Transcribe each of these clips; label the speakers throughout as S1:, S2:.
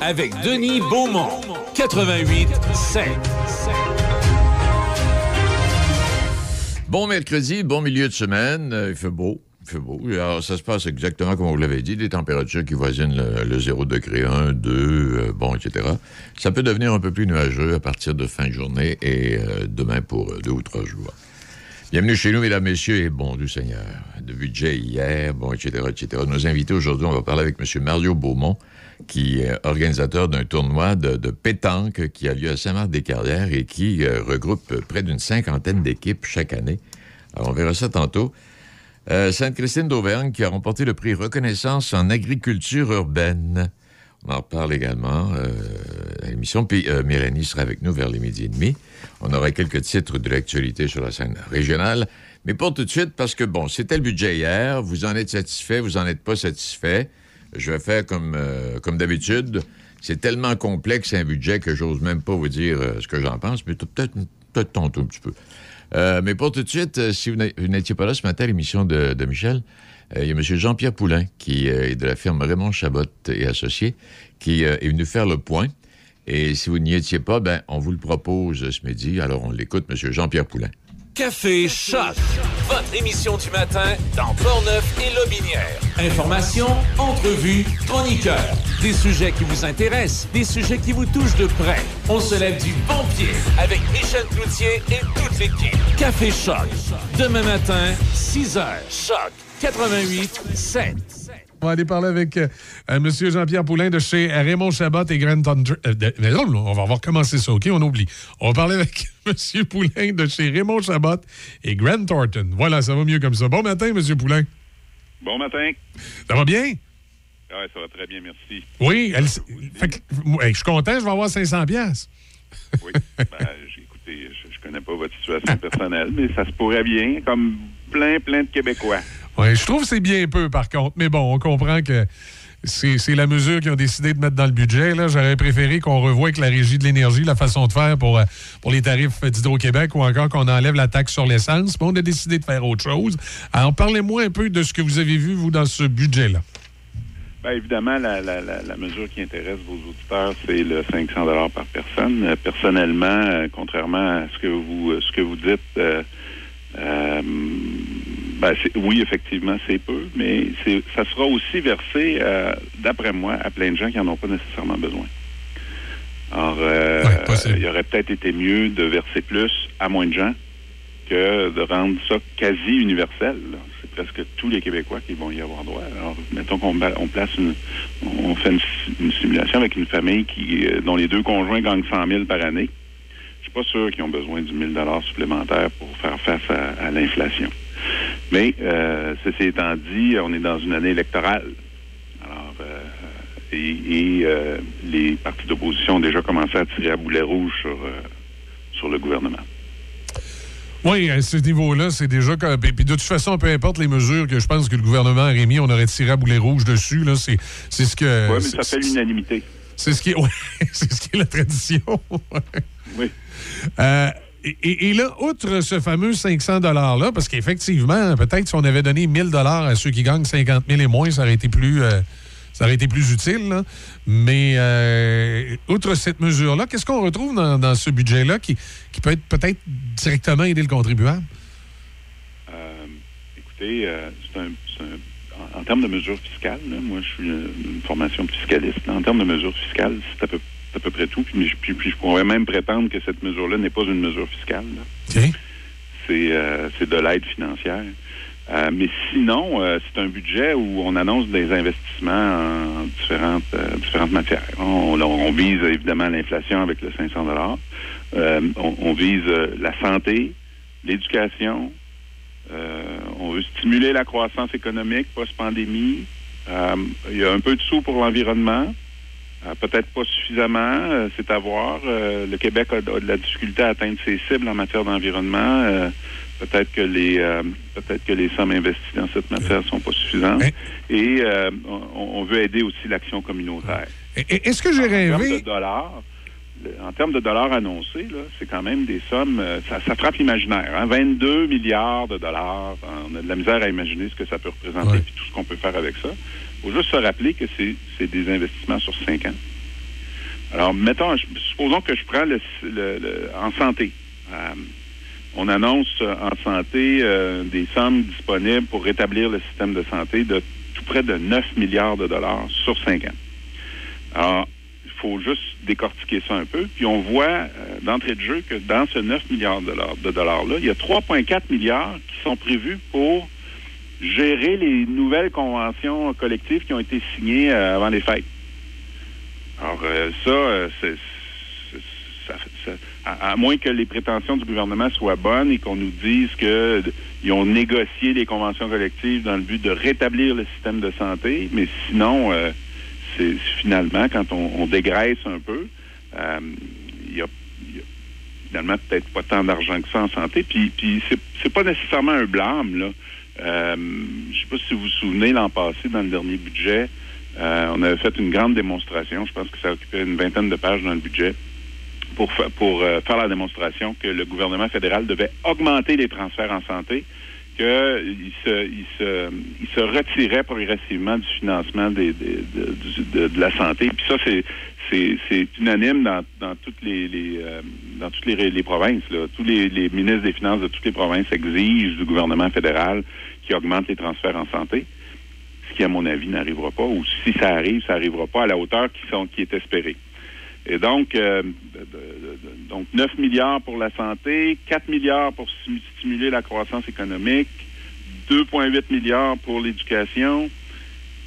S1: Avec Denis Beaumont. 88 7.
S2: Bon mercredi, bon milieu de semaine. Euh, il fait beau. Il fait beau. Alors, ça se passe exactement comme vous l'avez dit, des températures qui voisinent le, 0 degré, 1, 2, euh, bon, etc. Ça peut devenir un peu plus nuageux à partir de fin de journée et euh, demain pour deux ou trois jours. Bienvenue chez nous, mesdames, messieurs, et bon du Seigneur. De budget hier, bon, etc., etc. Nos invités aujourd'hui, on va parler avec M. Mario Beaumont, qui est organisateur d'un tournoi de, pétanque qui a lieu à Saint-Marc-des-Carrières et qui euh, regroupe près d'une cinquantaine d'équipes chaque année. Alors, on verra ça tantôt. Euh, Sainte-Christine d'Auvergne qui a remporté le prix Reconnaissance en agriculture urbaine. On en reparle également euh, à l'émission. Puis Mélanie sera avec nous vers les midi et demi. On aura quelques titres de l'actualité sur la scène régionale. Mais pour tout de suite, parce que, bon, c'était le budget hier. Vous en êtes satisfait, vous en êtes pas satisfait. Je vais faire comme, euh, comme d'habitude. C'est tellement complexe un budget que j'ose même pas vous dire ce que j'en pense, mais peut-être peut tantôt un petit peu. mais pour tout de suite, si vous n'étiez pas là ce matin à l'émission de, Michel, euh, il y a M. Jean-Pierre Poulain, qui euh, est de la firme Raymond Chabot et Associés, qui euh, est venu faire le point. Et si vous n'y étiez pas, ben, on vous le propose ce midi. Alors, on l'écoute, M. Jean-Pierre Poulain.
S1: Café Choc, votre émission du matin dans Portneuf et Lobinière. Information, entrevues, chroniqueurs, des sujets qui vous intéressent, des sujets qui vous touchent de près. On se lève du bon pied avec Michel Cloutier et toute l'équipe. Café Choc, demain matin, 6 h. Choc 88 7.
S3: On va aller parler avec euh, M. Jean-Pierre Poulain de chez Raymond Chabot et Grant Thunder. Euh, on va voir comment c'est ça, OK? On oublie. On va parler avec M. Poulain de chez Raymond Chabot et Grant Thornton. Voilà, ça va mieux comme ça. Bon matin, M. Poulain.
S4: Bon matin.
S3: Ça va bien?
S4: Oui, ça va très bien, merci.
S3: Oui, je suis content, je vais avoir 500 pièces.
S4: Oui, ben, écoutez, je, ne connais pas votre situation personnelle, mais ça se pourrait bien, comme plein, plein de Québécois.
S3: Oui, je trouve que c'est bien peu, par contre. Mais bon, on comprend que c'est la mesure qu'ils ont décidé de mettre dans le budget. J'aurais préféré qu'on revoie avec la Régie de l'énergie la façon de faire pour, euh, pour les tarifs d'Hydro-Québec ou encore qu'on enlève la taxe sur l'essence. Mais on a décidé de faire autre chose. Alors, parlez-moi un peu de ce que vous avez vu, vous, dans ce budget-là.
S4: Bien, évidemment, la, mesure qui intéresse vos auditeurs, c'est le 500 par personne. Euh, personnellement, euh, contrairement à ce que vous, ce que vous dites, ben, oui, effectivement, c'est peu, mais ça sera aussi versé, euh, d'après moi, à plein de gens qui n'en ont pas nécessairement besoin. Alors, euh, il aurait peut-être été mieux de verser plus à moins de gens que de rendre ça quasi universel. C'est presque tous les Québécois qui vont y avoir droit. Alors, mettons qu'on place une, on fait une, simulation avec une famille qui, euh, dont les deux conjoints gagnent 100 000 par année. Je suis pas sûr qu'ils ont besoin du 1000 supplémentaire pour faire face à l'inflation. Mais, euh, ceci étant dit, on est dans une année électorale. Alors, euh, et, euh, les partis d'opposition ont déjà commencé à tirer à boulet rouge sur, sur le gouvernement.
S3: Oui, à ce niveau-là, c'est déjà. Puis de toute façon, peu importe les mesures que je pense que le gouvernement aurait mis, on aurait tiré à boulet rouge dessus. Là, c'est, ce que.
S4: Oui, mais ça fait l'unanimité.
S3: C'est ce qui est, c'est ce qui est la tradition.
S4: oui.
S3: Et, là, outre ce fameux 500 $-là, parce qu'effectivement, peut-être si on avait donné 1000 à ceux qui gagnent 50 000 et moins, ça aurait été plus, euh, ça aurait été plus utile. Mais euh, outre cette mesure-là, qu'est-ce qu'on retrouve dans, ce budget-là qui, peut être peut-être directement aider le contribuable?
S4: Euh, écoutez, c'est un, en, termes de mesures fiscales, moi, je suis une, formation fiscaliste. En termes de mesures fiscales, c'est à peu à peu près tout. Puis, puis, je pourrais même prétendre que cette mesure-là n'est pas une mesure fiscale. Euh, c'est de l'aide financière. Euh, mais sinon, euh, c'est un budget où on annonce des investissements en différentes, différentes matières. On, on, vise évidemment l'inflation avec le 500 dollars. On, on, vise la santé, l'éducation. on veut stimuler la croissance économique post-pandémie. il y a un peu de sous pour l'environnement. Euh, peut-être pas suffisamment, euh, c'est à voir. Euh, le Québec a, de la difficulté à atteindre ses cibles en matière d'environnement. peut-être que les peut-être que les sommes investies dans cette matière sont pas suffisantes. Et on, veut aider aussi l'action communautaire.
S3: Est-ce que j'ai rêvé?
S4: En termes de dollars, en termes de dollars annoncés, c'est quand même des sommes, ça, frappe l'imaginaire. 22 hein. milliards de dollars. On a de la misère à imaginer ce que ça peut représenter et tout ce qu'on peut faire avec ça. Faut juste se rappeler que c'est des investissements sur cinq ans. Alors, mettons, supposons que je prends le, en santé. Euh, on annonce en santé euh, des sommes disponibles pour rétablir le système de santé de tout près de 9 milliards de dollars sur cinq ans. Alors, il faut juste décortiquer ça un peu. Puis on voit euh, d'entrée de jeu que dans ce 9 milliards de dollars-là, il y a 3,4 milliards qui sont prévus pour gérer les nouvelles conventions collectives qui ont été signées avant les fêtes. Alors, euh, ça, euh, c'est, à, moins que les prétentions du gouvernement soient bonnes et qu'on nous dise qu'ils ont négocié les conventions collectives dans le but de rétablir le système de santé, mais sinon, euh, c'est finalement, quand on, dégraisse un peu, il y a, finalement peut-être pas tant d'argent que ça en santé. Puis, puis c'est, pas nécessairement un blâme, là. Euh, je sais pas si vous vous souvenez l'an passé, dans le dernier budget, euh, on avait fait une grande démonstration. Je pense que ça occupait une vingtaine de pages dans le budget pour, pour euh, faire la démonstration que le gouvernement fédéral devait augmenter les transferts en santé, qu'il se, retirait progressivement du financement des, de, la santé. Puis ça, c'est c'est unanime dans, toutes les, euh, provinces. Tous les, ministres des Finances de toutes les provinces exigent du gouvernement fédéral qui augmente les transferts en santé qui, à mon avis, n'arrivera pas, ou si ça arrive, ça n'arrivera pas à la hauteur qui est espérée. Et donc, euh, donc 9 milliards pour la santé, 4 milliards pour stimuler la croissance économique, 2,8 milliards pour l'éducation,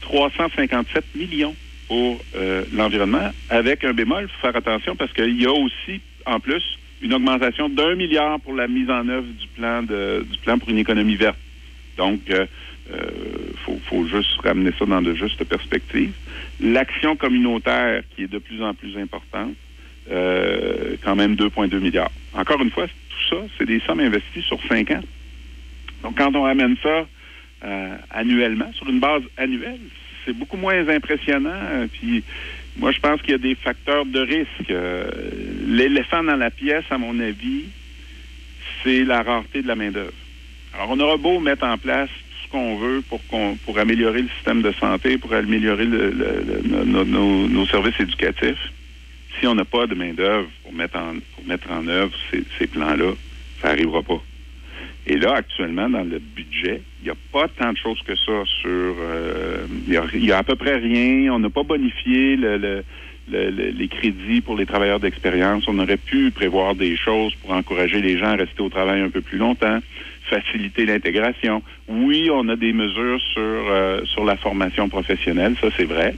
S4: 357 millions pour euh, l'environnement, avec un bémol, il faut faire attention parce qu'il y a aussi, en plus, une augmentation d'un milliard pour la mise en œuvre du plan de, du plan pour une économie verte. Donc, euh, euh, faut, faut juste ramener ça dans de justes perspectives. L'action communautaire qui est de plus en plus importante, euh, quand même 2,2 milliards. Encore une fois, tout ça, c'est des sommes investies sur cinq ans. Donc, quand on ramène ça euh, annuellement, sur une base annuelle, c'est beaucoup moins impressionnant. Puis, moi, je pense qu'il y a des facteurs de risque. L'éléphant dans la pièce, à mon avis, c'est la rareté de la main-d'œuvre. Alors, on aura beau mettre en place qu'on veut pour, pour améliorer le système de santé, pour améliorer nos, services éducatifs. Si on n'a pas de main-d'œuvre pour mettre en, pour mettre en œuvre ces, plans-là, ça n'arrivera pas. Et là, actuellement, dans le budget, il n'y a pas tant de choses que ça sur... Euh, il y, a, à peu près rien. On n'a pas bonifié les crédits pour les travailleurs d'expérience. On aurait pu prévoir des choses pour encourager les gens à rester au travail un peu plus longtemps faciliter l'intégration. Oui, on a des mesures sur, euh, sur la formation professionnelle, ça c'est vrai.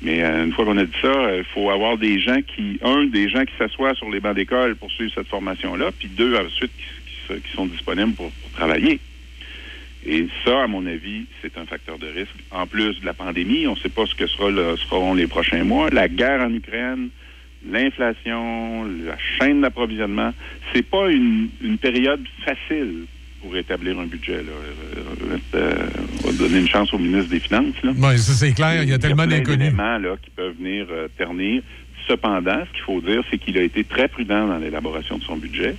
S4: Mais euh, une fois qu'on a dit ça, il faut avoir des gens qui, un, des gens qui s'assoient sur les bancs d'école pour suivre cette formation-là, puis deux, ensuite, qui, qui, sont disponibles pour, travailler. Et ça, à mon avis, c'est un facteur de risque. En plus de la pandémie, on ne sait pas ce que sera seront les prochains mois. La guerre en Ukraine, l'inflation, la chaîne d'approvisionnement, c'est pas une, une période facile pour établir un budget. Là. Euh, euh, on va donner une chance au ministre des Finances.
S3: Oui, ça c'est clair. Il y a, tellement d'inconnus.
S4: là qui peuvent venir euh, ternir. Cependant, ce qu'il faut dire, c'est qu'il a été très prudent dans l'élaboration de son budget.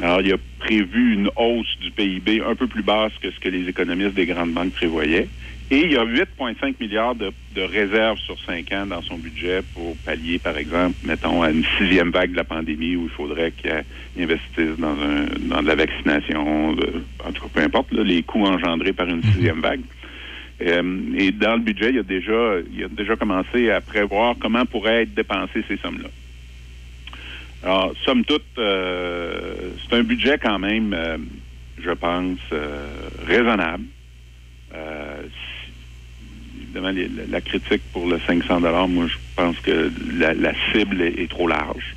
S4: Alors, il a prévu une hausse du PIB un peu plus basse que ce que les économistes des grandes banques prévoyaient. Et il y a 8,5 milliards de, réserves sur cinq ans dans son budget pour pallier, par exemple, mettons, à une sixième vague de la pandémie où il faudrait qu'il investisse dans, un, dans de la vaccination, en tout cas, peu importe, les coûts engendrés par une sixième vague. Euh, et dans le budget, il a déjà, il a déjà commencé à prévoir comment pourraient être dépensées ces sommes-là. Alors, somme toute, euh, c'est un budget quand même, euh, je pense, raisonnable évidemment, la critique pour le 500 moi, je pense que la, cible est, trop large.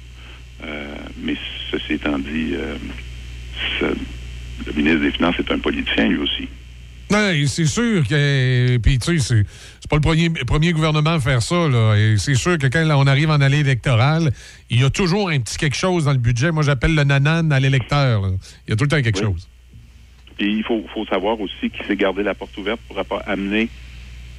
S4: Euh, mais ceci étant dit, euh, le ministre des Finances est un politicien, lui aussi.
S3: Oui, c'est sûr que. Puis, tu sais, pas le premier, premier gouvernement à faire ça. Là. Et c'est sûr que quand on arrive en allée électorale, il y a toujours un petit quelque chose dans le budget. Moi, j'appelle le nanan à l'électeur. Il y a tout le temps quelque chose.
S4: Et il faut, faut savoir aussi qu'il s'est gardé la porte ouverte pour amener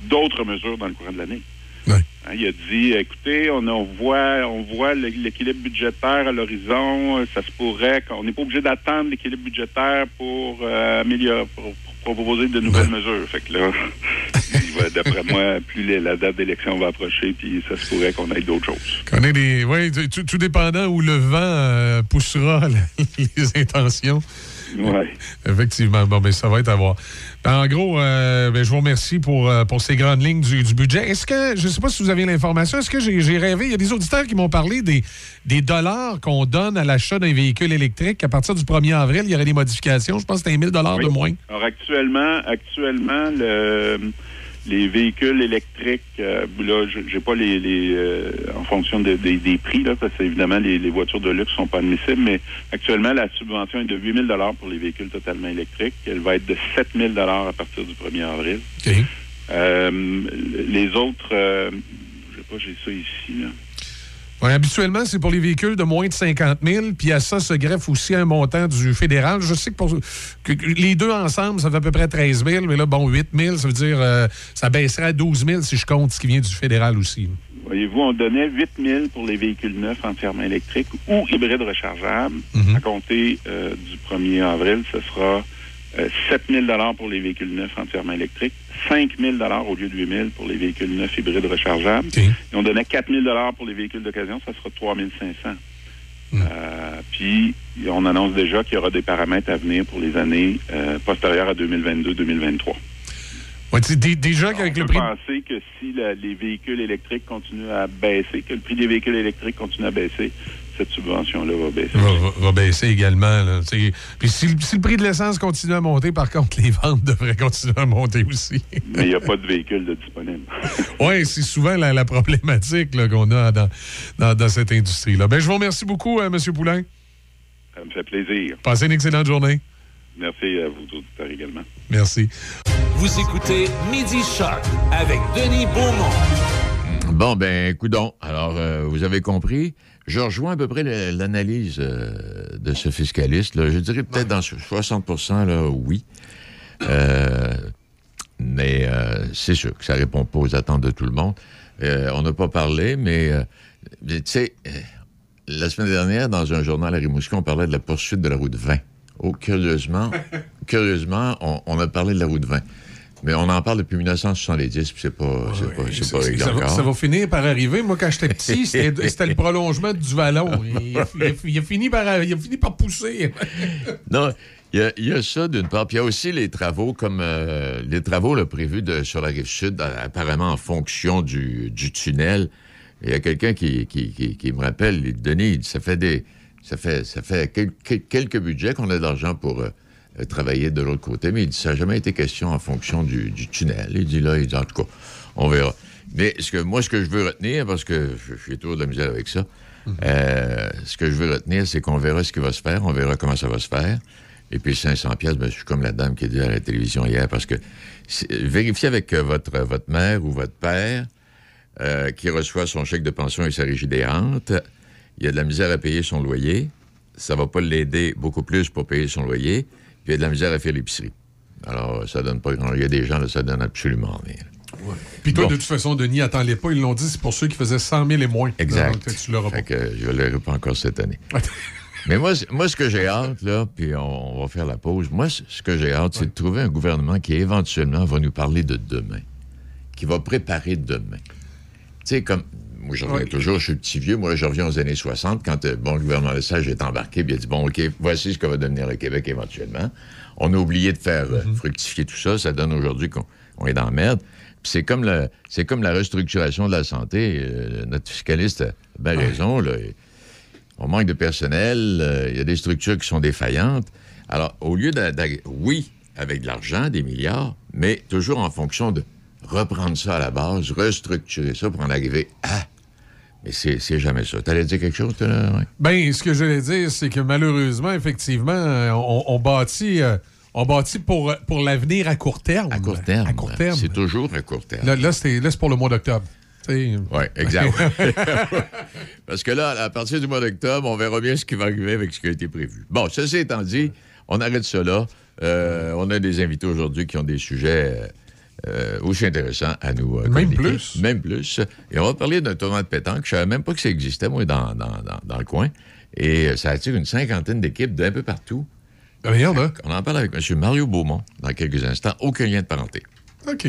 S4: d'autres mesures dans le courant de l'année. Hein, il a dit, écoutez, on, voit, on voit l'équilibre budgétaire à l'horizon. Ça se pourrait qu'on n'est pas obligé d'attendre l'équilibre budgétaire pour euh, améliorer, pour, proposer de nouvelles mesures. Fait que là, D'après moi, plus la date d'élection va approcher, puis ça se pourrait qu'on ait d'autres choses.
S3: Qu'on ait des. Oui, tout, dépendant où le vent euh, poussera les intentions.
S4: Oui.
S3: Effectivement. Bon, mais ça va être à voir. Ben, en gros, euh, ben, je vous remercie pour, euh, pour ces grandes lignes du, budget. Est-ce que, je ne sais pas si vous avez l'information, est-ce que j'ai rêvé? Il y a des auditeurs qui m'ont parlé des, des dollars qu'on donne à l'achat d'un véhicule électrique. À partir du 1er avril, il y aurait des modifications. Je pense que c'était 1000 dollars de moins.
S4: Alors, actuellement, actuellement, le les véhicules électriques, euh, là, j'ai pas les, les euh, en fonction des prix, là, parce que évidemment les, voitures de luxe sont pas admissibles, mais actuellement la subvention est de 8 000 dollars pour les véhicules totalement électriques. Elle va être de 7 000 dollars à partir du 1er avril. Euh, les autres, je sais pas, j'ai ça ici. Là
S3: habituellement, c'est pour les véhicules de moins de 50 000, puis à ça se greffe aussi un montant du fédéral. Je sais que, pour, les deux ensemble, ça fait à peu près 13 000, mais là, bon, 8 000, ça veut dire euh, ça baisserait à 12 000 si je compte ce qui vient du fédéral aussi.
S4: Voyez-vous, on donnait 8 000 pour les véhicules neufs entièrement électriques ou hybrides rechargeables. Mhm. À compter euh, du 1er avril, ce sera 7 euh, 000 pour les véhicules neufs entièrement électriques, 5 000 au lieu de 8 000 pour les véhicules neufs hybrides rechargeables. Et on donnait 4 000 pour les véhicules d'occasion, ça sera 3 500 hmm. euh, puis, on annonce déjà qu'il y aura des paramètres à venir pour les années euh, postérieures à 2022-2023.
S3: Ouais, déjà qu'avec le prix.
S4: penser que si les véhicules électriques continuent à baisser, que le prix des véhicules électriques continue à baisser, cette subvention-là va baisser.
S3: Va, baisser également. Puis si, le prix de l'essence continue à monter, par contre, les ventes devraient continuer à monter aussi.
S4: Mais il n'y a pas de véhicule de disponible.
S3: oui, c'est souvent la, problématique qu'on a dans, dans, cette industrie-là. Ben, je vous remercie beaucoup, euh, M. Poulain.
S4: Ça me fait plaisir.
S3: Passez une excellente journée.
S4: Merci à vous auditeurs également.
S3: Merci.
S1: Vous écoutez Midi Shark avec Denis Beaumont.
S2: Bon, ben, coudon. Alors, euh, vous avez compris. Je rejoins à peu près l'analyse euh, de ce fiscaliste. Je dirais peut-être dans 60 là, oui. Euh, mais euh, c'est sûr que ça ne répond pas aux attentes de tout le monde. on n'a pas parlé, mais tu sais, la semaine dernière, dans un journal à Rimouski, on parlait de la poursuite de la route 20. Oh, curieusement, curieusement, on, a parlé de la route 20. Mais on en parle depuis 1970, puis c'est pas, c'est pas, c'est pas
S3: ça, va, ça va finir par arriver. Moi, quand j'étais petit, c'était le prolongement du vallon. Il, a, fini par, il a fini par pousser.
S2: non, il y, a, ça d'une part. Puis il y a aussi les travaux comme euh, les travaux là, prévus de, sur la rive sud, apparemment en fonction du, du tunnel. Il y a quelqu'un qui, qui, qui, me rappelle, Denis, ça fait des. Ça fait, ça fait quelques, quelques budgets qu'on a d'argent pour. Euh, euh, travailler de l'autre côté, mais il dit ça n'a jamais été question en fonction du, tunnel. Il dit là, il dit en tout cas, on verra. Mais ce que, moi, ce que je veux retenir, parce que je, suis toujours de la misère avec ça, mhm. euh, ce que je veux retenir, c'est qu'on verra ce qui va se faire, on verra comment ça va se faire. Et puis 500 pièces, ben, je suis comme la dame qui a dit à la télévision hier, parce que vérifiez avec euh, votre, votre mère ou votre père qui reçoit son chèque de pension et sa régie des rentes. Il y a de la misère à payer son loyer. Ça va pas l'aider beaucoup plus pour payer son loyer. Puis il y a de la misère à faire l'épicerie. Alors, ça donne pas grand Il y a des gens, là, ça donne absolument rien.
S3: Puis toi, de toute façon, Denis, attends-les pas. Ils l'ont dit, c'est pour ceux qui faisaient 100 000 et moins.
S2: Exact. Donc, tu l'auras pas. Que je ne l'aurai pas encore cette année. Mais moi, moi, ce que j'ai hâte, là, puis on, va faire la pause, moi, ce que j'ai hâte, c'est de trouver un gouvernement qui éventuellement va nous parler de demain, qui va préparer demain. Tu sais, comme moi, je reviens toujours, je suis petit vieux, moi, je reviens aux années 60, quand euh, bon, le gouvernement Lesage est embarqué, puis il a dit, bon, OK, voici ce que va devenir le Québec éventuellement. On a oublié de faire euh, mhm. fructifier tout ça, ça donne aujourd'hui qu'on est dans la merde. Puis c'est comme, la, comme la restructuration de la santé. Euh, notre fiscaliste a bien raison, là. On manque de personnel, il y a des structures qui sont défaillantes. Alors, au lieu de, oui, avec de l'argent, des milliards, mais toujours en fonction de reprendre ça à la base, restructurer ça pour en arriver à mais c'est jamais ça. T'allais dire quelque chose, là? Ouais.
S3: Ben, ce que j'allais dire, c'est que malheureusement, effectivement, on, bâtit. Euh, on bâtit pour, pour l'avenir à court terme.
S2: À court terme. À court terme. C'est toujours à court terme.
S3: Là, là c'est pour le mois d'octobre.
S2: Oui, exact. Parce que là, à partir du mois d'octobre, on verra bien ce qui va arriver avec ce qui a été prévu. Bon, ceci étant dit, on arrête cela. Euh, on a des invités aujourd'hui qui ont des sujets euh, aussi intéressant à nous
S3: euh, Même plus.
S2: Même plus. Et on va parler d'un tournoi de pétanque. Je ne savais même pas que ça existait, moi, dans, dans, le coin. Et euh, ça attire une cinquantaine d'équipes d'un peu partout.
S3: Hein?
S2: On en parle avec M. Mario Beaumont dans quelques instants. Aucun lien de parenté.
S3: OK.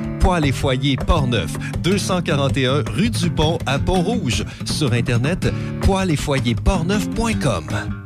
S5: Poêles et foyers Portneuf, 241 rue du Pont à Pont-Rouge. Sur Internet, poêles et foyers portneuf.com.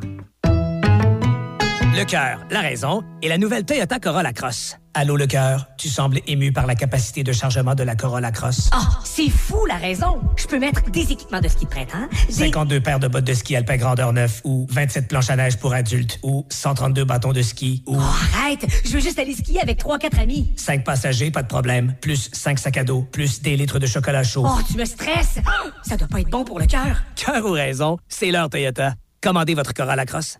S6: Le cœur, la raison et la nouvelle Toyota Corolla Cross. Allô, le cœur, tu sembles ému par la capacité de chargement de la Corolla Cross.
S7: Ah, c'est fou la raison. Je peux mettre des équipements de ski de printemps. des-
S6: 52 paires de bottes de ski alpin grandeur 9 ou 27 planches à neige pour adultes ou 132 bâtons de ski ou
S7: Oh, arrête, je veux juste aller skier avec 3-4 amis.
S6: 5 passagers, pas de problème, plus 5 sacs à dos, plus des litres de chocolat chaud.
S7: Oh, tu me stresses. Ça doit pas être bon pour le cœur.
S6: Cœur ou raison, c'est l'heure Toyota. Commandez votre Corolla Cross.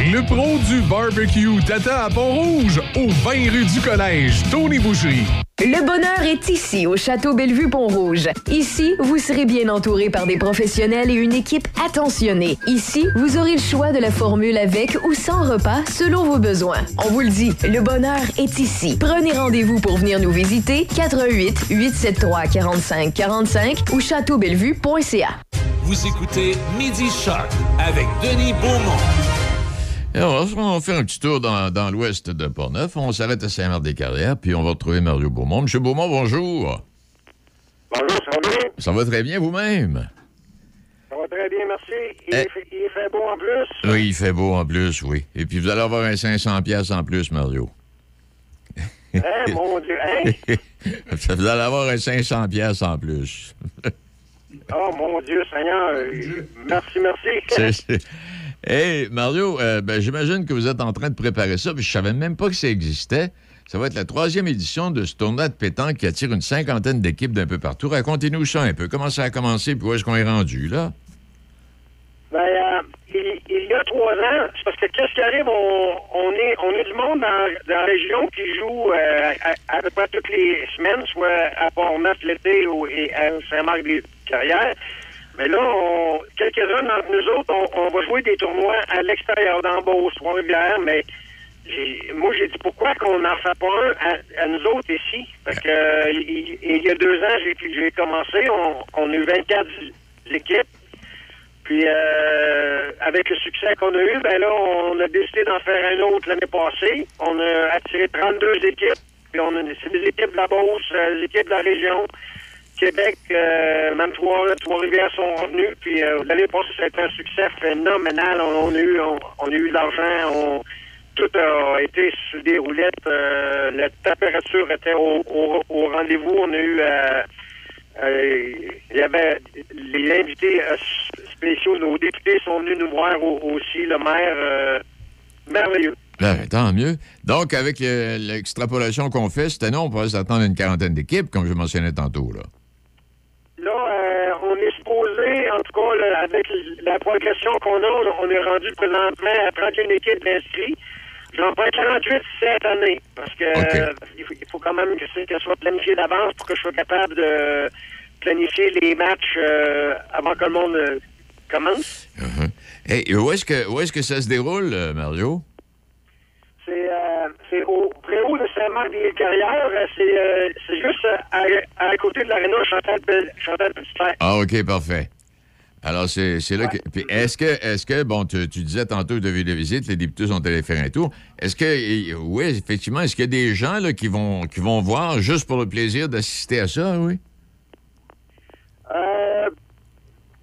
S3: Le pro du barbecue Tata à Pont-Rouge, au 20 rue du Collège, Tony Boucherie.
S8: Le bonheur est ici, au Château Bellevue-Pont-Rouge. Ici, vous serez bien entouré par des professionnels et une équipe attentionnée. Ici, vous aurez le choix de la formule avec ou sans repas selon vos besoins. On vous le dit, le bonheur est ici. Prenez rendez-vous pour venir nous visiter 88 873 45 45 ou châteaubellevue.ca.
S1: Vous écoutez Midi Shark avec Denis Beaumont.
S2: Et on faire un petit tour dans, dans l'ouest de Portneuf. On s'arrête à Saint-Marc-des-Carrières, puis on va retrouver Mario Beaumont. Monsieur Beaumont, bonjour.
S9: Bonjour, ça va bien?
S2: Ça va très bien vous-même?
S9: Ça va très bien, merci. Il,
S2: Eh.
S9: fait, il fait beau en plus?
S2: Oui, il fait beau en plus, oui. Et puis vous allez avoir un 500 pièces en plus, Mario.
S9: Hein, mon Dieu, hein?
S2: vous allez avoir un 500 pièces en plus.
S9: Oh, mon Dieu, Seigneur. euh, Merci, merci.
S2: Hey, Mario, euh, ben, j'imagine que vous êtes en train de préparer ça, puis je savais même pas que ça existait. Ça va être la troisième édition de ce tournoi de pétanque qui attire une cinquantaine d'équipes d'un peu partout. Racontez-nous ça un peu. Comment ça a commencé, puis où est-ce qu'on est rendu, là?
S9: Ben, euh, il, y a trois ans, parce que qu'est-ce qui arrive, on, est on est du monde dans, la région qui joue euh, à, à peu près toutes les semaines, soit à Port-Neuf l'été ou et à Saint-Marc-des-Carrières. Mais là, quelques-uns d'entre nous autres, on, va jouer des tournois à l'extérieur d'Ambos, Trois-Rivières, mais moi, j'ai dit pourquoi qu'on n'en fait pas un à, nous autres ici? Parce que il, y a deux ans, j'ai commencé, on, on a eu 24 équipes. Puis euh, avec le succès qu'on a eu, ben là, on a décidé d'en faire un autre l'année passée. On a attiré 32 équipes. Puis on a c'est des équipes de la Beauce, euh, des équipes de la région. Québec, euh, même Trois- Trois-Rivières sont revenus. Puis euh, l'année passée, ça a été un succès phénoménal. On, a eu on, a eu de l'argent. Tout a été sur des roulettes. Euh, la température était au, rendez-vous. On a eu euh, il y avait les invités spéciaux, nos députés sont venus nous voir au- aussi, le maire merveilleux.
S2: Ben, tant mieux. Donc, avec l'extrapolation qu'on fait cette année, on pourrait s'attendre à une quarantaine d'équipes, comme je mentionnais tantôt. Là,
S9: avec la progression qu'on a, on est rendu présentement à 31 équipes d'inscrits. J'en prends 48 cette année, parce que euh, il, faut, il faut quand même que ce soit planifié d'avance pour que je sois capable de planifier les matchs euh, avant que le monde euh, commence.
S2: Uh-huh. Hey, où est-ce que, où est-ce que ça se déroule, Mario?
S9: C'est au préau de Saint-Marc-des-Carrières. C'est c'est juste à, à côté de l'aréna Chantal, Chantal Petitfrère.
S2: Ah, OK, parfait. Alors, c'est là que. Est-ce que, est-ce que, bon, tu, tu, disais tantôt de de visite, les députés sont allés faire un tour. Est-ce que, oui, effectivement, est-ce qu'il y a des gens là, qui, vont, qui vont voir juste pour le plaisir d'assister à ça, hein, oui?
S9: Euh,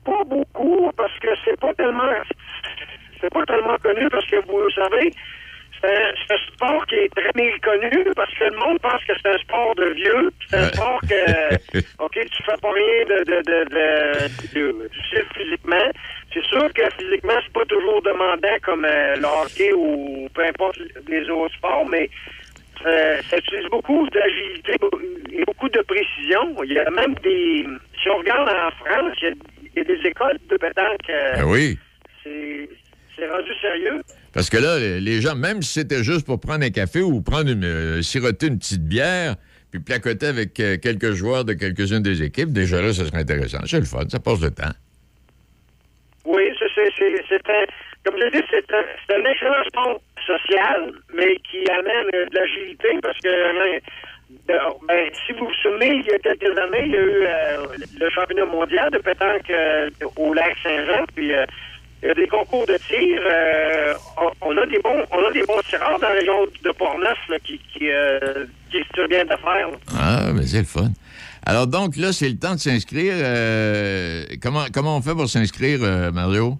S9: pas beaucoup, parce que c'est pas tellement. C'est pas tellement connu, parce que vous savez, c'est un, c'est un sport qui est très méconnu parce que le monde pense que c'est un sport de vieux. C'est un sport que, OK, tu fais pas rien de, de, de, de, de- physiquement. C'est sûr que physiquement, c'est pas toujours demandant comme euh, le hockey ou peu importe les autres sports, mais euh, ça utilise beaucoup d'agilité et beaucoup de précision. Il y a même des... Si on regarde en France, il y a, il y a des écoles de pétanque. euh,
S2: Ben oui.
S9: c'est rendu sérieux.
S2: Parce que là, les- gens, même si c'était juste pour prendre un café ou prendre une, euh, siroter une petite bière, puis placoter avec euh, quelques joueurs de quelques-unes des équipes, déjà là, ça serait intéressant. C'est le fun, ça passe le temps.
S9: Oui, c'est, un, comme je dis, c'est un, un excellent sport social, mais qui amène euh, de l'agilité parce que, ben, si vous vous souvenez, il y a quelques années, il y a eu le championnat mondial de pétanque au lac Saint-Jean, puis il y a des concours de tir. euh, on, on a des bons, on a des bons tireurs dans la région de Portneuf là, qui, qui, euh, qui se bien d'affaires.
S2: Ah, mais c'est le fun. Alors donc, là, c'est le temps de s'inscrire. Euh, comment, comment on fait pour s'inscrire, euh, Mario?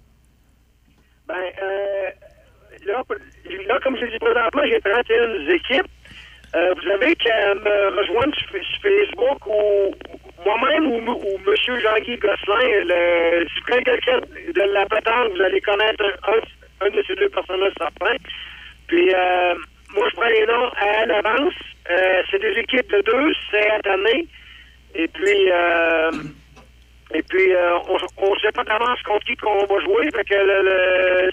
S9: Ben, euh, là, là, comme je dis présentement, j'ai 31 équipes. Vous avez qu'à me rejoindre sur, sur Facebook ou moi-même ou, M. Jean-Guy Gosselin. Le, si vous connaissez quelqu'un de la pétanque, vous allez connaître un, de ces deux personnes-là, certain. Puis, euh, moi, je prends les noms à l'avance. Euh, c'est des équipes de deux cette année. Et puis, euh, et puis, on ne sait pas d'avance contre qui qu'on va jouer. Fait que le, le-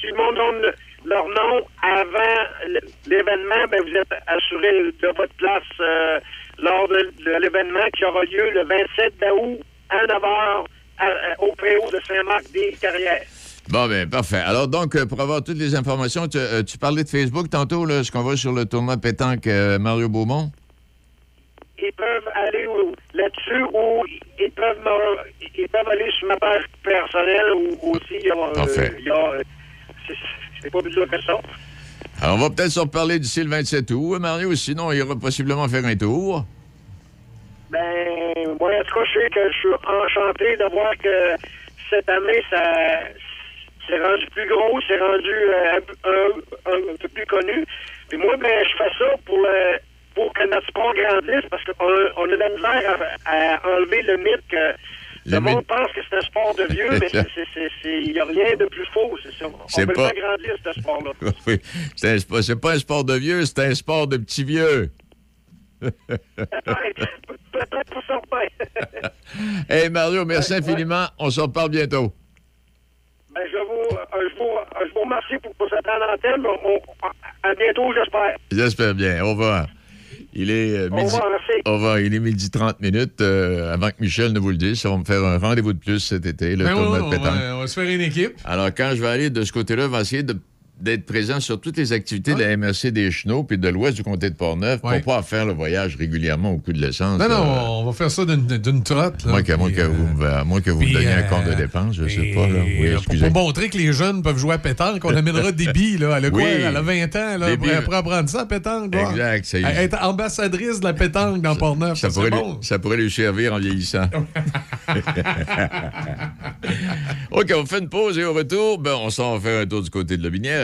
S9: si le monde donne le- leur nom avant l'événement, ben vous êtes assuré de votre place lors de, de l'événement qui aura lieu le 27 août à 9h au PO de Saint-Marc des Carrières.
S2: Bon, ben parfait. Alors donc, euh, pour avoir toutes les informations, tu, euh, tu parlais de Facebook tantôt, là, ce qu'on voit sur le tournoi de pétanque euh, Mario Beaumont?
S9: Ils peuvent aller là-dessus ou ils peuvent, me- ils peuvent aller sur ma page personnelle ou aussi il y a, euh,
S2: Parfait.
S9: il y a, c'est- c'est pas plus dur que ça.
S2: Alors, on va peut-être se reparler d'ici le 27 août, Mario. Sinon, il ira possiblement faire un tour.
S9: Ben, moi, en tout cas, je sais que je suis enchanté de voir que cette année, ça c'est rendu plus gros, c'est rendu euh, un, un- peu plus connu. Puis moi, ben, je fais ça pour le, pour que notre sport grandisse, parce qu'on on a de la à enlever le mythe que
S2: Le
S9: monde pense que c'est un sport de vieux, mais il n'y a rien de plus faux, c'est ça. On peut
S2: pas-
S9: le faire grandir, ce sport-là.
S2: oui. C'est pas un sport de vieux, c'est un sport de petits vieux.
S9: Peut-être pour certains.
S2: Hey, Mario, merci infiniment. On se reparle bientôt.
S9: Ben, je, vous, euh, je, vous, euh, je vous remercie pour, pour cette antenne. On- à bientôt, j'espère.
S2: J'espère bien. Au revoir. Il est euh,
S9: Au
S2: midi.
S9: revoir, merci.
S2: Au revoir. Il est midi 30 minutes. Euh, avant que Michel ne vous le dise, ça va me faire un rendez-vous de plus cet été, le
S3: Ben
S2: tournoi
S3: ouais,
S2: de
S3: on,
S2: pétanque.
S3: va, on va se faire une équipe.
S2: Alors, quand je vais aller de ce côté-là, je vais essayer de- d'être présent sur toutes les activités de la MRC des Chenaux puis de l'ouest du comté de Portneuf
S3: Ouais.
S2: pour pouvoir faire le voyage régulièrement au coût de l'essence.
S3: Non, non,
S2: Euh,
S3: on va faire ça d'une trotte. là,
S2: moi, que, moi
S3: puis,
S2: que
S3: euh,
S2: vous, me- à moins que vous me donniez un
S3: euh,
S2: compte de dépenses, je sais
S3: et,
S2: pas. Là. Oui,
S3: euh,
S2: excusez.
S3: Pour montrer que les jeunes peuvent jouer à pétanque, on amènera des billes. Là. Elle a quoi? Elle a 20 ans là,
S2: billes.
S3: apprendre ça à pétanque.
S2: Exact, ça
S3: Être ambassadrice de la pétanque dans Port-Neuf,
S2: Ça
S3: ça,
S2: pourrait,
S3: c'est
S2: lui,
S3: bon.
S2: ça pourrait lui servir en vieillissant. OK, on fait une pause et au retour, ben, on s'en va faire un tour du côté de Lobinière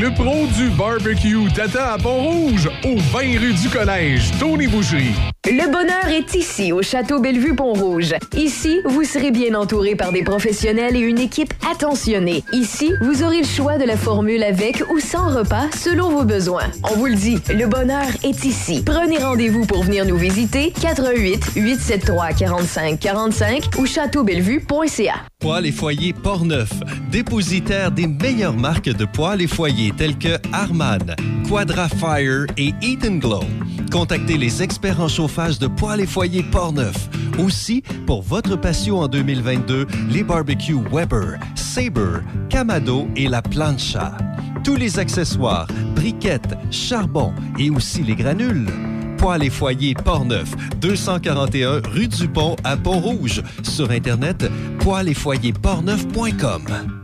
S10: Le pro du barbecue t'attend à Pont-Rouge, au 20 rue du Collège, Tony Boucherie.
S8: Le bonheur est ici, au Château Bellevue-Pont-Rouge. Ici, vous serez bien entouré par des professionnels et une équipe attentionnée. Ici, vous aurez le choix de la formule avec ou sans repas selon vos besoins. On vous le dit, le bonheur est ici. Prenez rendez-vous pour venir nous visiter 88 873 45 45 ou châteaubellevue.ca.
S5: Poêles et foyers Portneuf, dépositaire des meilleures marques de poêles et foyers tels que Harman, Quadra Fire et Eaton Glow. Contactez les experts en chauffage de poêles et foyers Portneuf. Aussi, pour votre patio en 2022, les barbecues Weber, Sabre, Camado et La Plancha. tous les accessoires, briquettes, charbon et aussi les granules. Poêle et foyer Portneuf, 241 rue du Pont à Pont-Rouge. Sur Internet, poêle et foyer portneuf.com.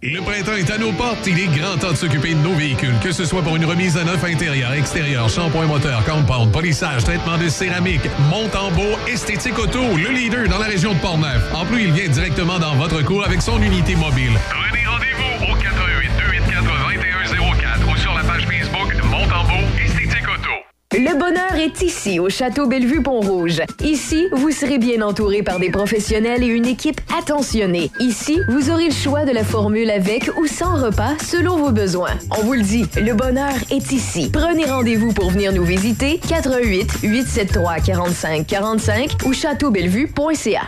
S3: Le printemps est à nos portes. Il est grand temps de s'occuper de nos véhicules, que ce soit pour une remise à neuf intérieur, extérieur, shampoing moteur, compound, polissage, traitement de céramique, monte en beau, esthétique auto, le leader dans la région de Portneuf. En plus, il vient directement dans votre cours avec son unité mobile.
S8: Est ici, au Château Bellevue-Pont-Rouge. Ici, vous serez bien entouré par des professionnels et une équipe attentionnée. Ici, vous aurez le choix de la formule avec ou sans repas selon vos besoins. On vous le dit, le bonheur est ici. Prenez rendez-vous pour venir nous visiter 88 873 45 45 ou châteaubellevue.ca.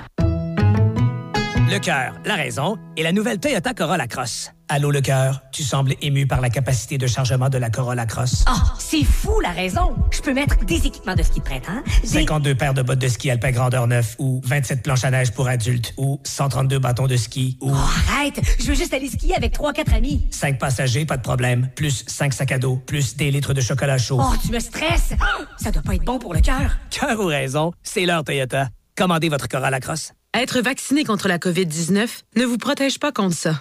S6: Le cœur, la raison et la nouvelle Toyota Corolla Cross. Allô, le cœur, tu sembles ému par la capacité de chargement de la Corolla Cross.
S7: Ah, c'est fou la raison. Je peux mettre des équipements de ski de printemps. des-
S6: 52 paires de bottes de ski alpin grandeur 9 ou 27 planches à neige pour adultes ou 132 bâtons de ski ou
S7: Oh, arrête, je veux juste aller skier avec trois, quatre amis.
S6: 5 passagers, pas de problème, plus 5 sacs à dos, plus des litres de chocolat chaud.
S7: Oh, tu me stresses. Ça doit pas être bon pour le cœur.
S6: Cœur ou raison, c'est l'heure Toyota. Commandez votre Corolla Cross.
S11: Être vacciné contre la COVID-19 ne vous protège pas contre ça.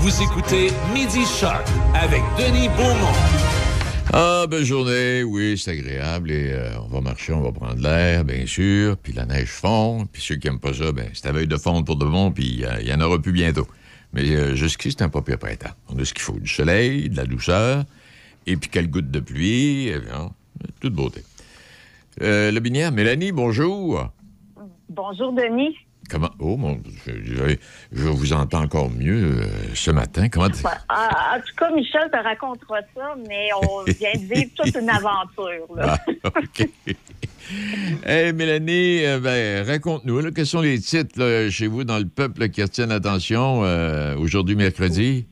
S1: Vous écoutez Midi Shark avec Denis Beaumont.
S2: Ah, belle journée, oui, c'est agréable. Et euh, on va marcher, on va prendre l'air, bien sûr. Puis la neige fond. Puis ceux qui n'aiment pas ça, ben, c'est à veille de fondre pour de bon. Puis euh, il y en aura plus bientôt. Mais euh, jusqu'ici, c'est un pas pire printemps. On a ce qu'il faut du soleil, de la douceur, et puis quelques gouttes de pluie. Et, bien, toute beauté. Euh, le binière, Mélanie, bonjour.
S12: Bonjour, Denis.
S2: Comment? Oh, mon. Je, vous entends encore mieux euh, ce matin. Comment.
S12: Ah, en tout cas, Michel te racontera ça, mais on vient de vivre toute une aventure. Là.
S2: Ah, OK. Hey, Mélanie, euh, ben, raconte-nous, quels sont les titres là, chez vous dans le peuple qui retiennent l'attention euh, aujourd'hui, mercredi?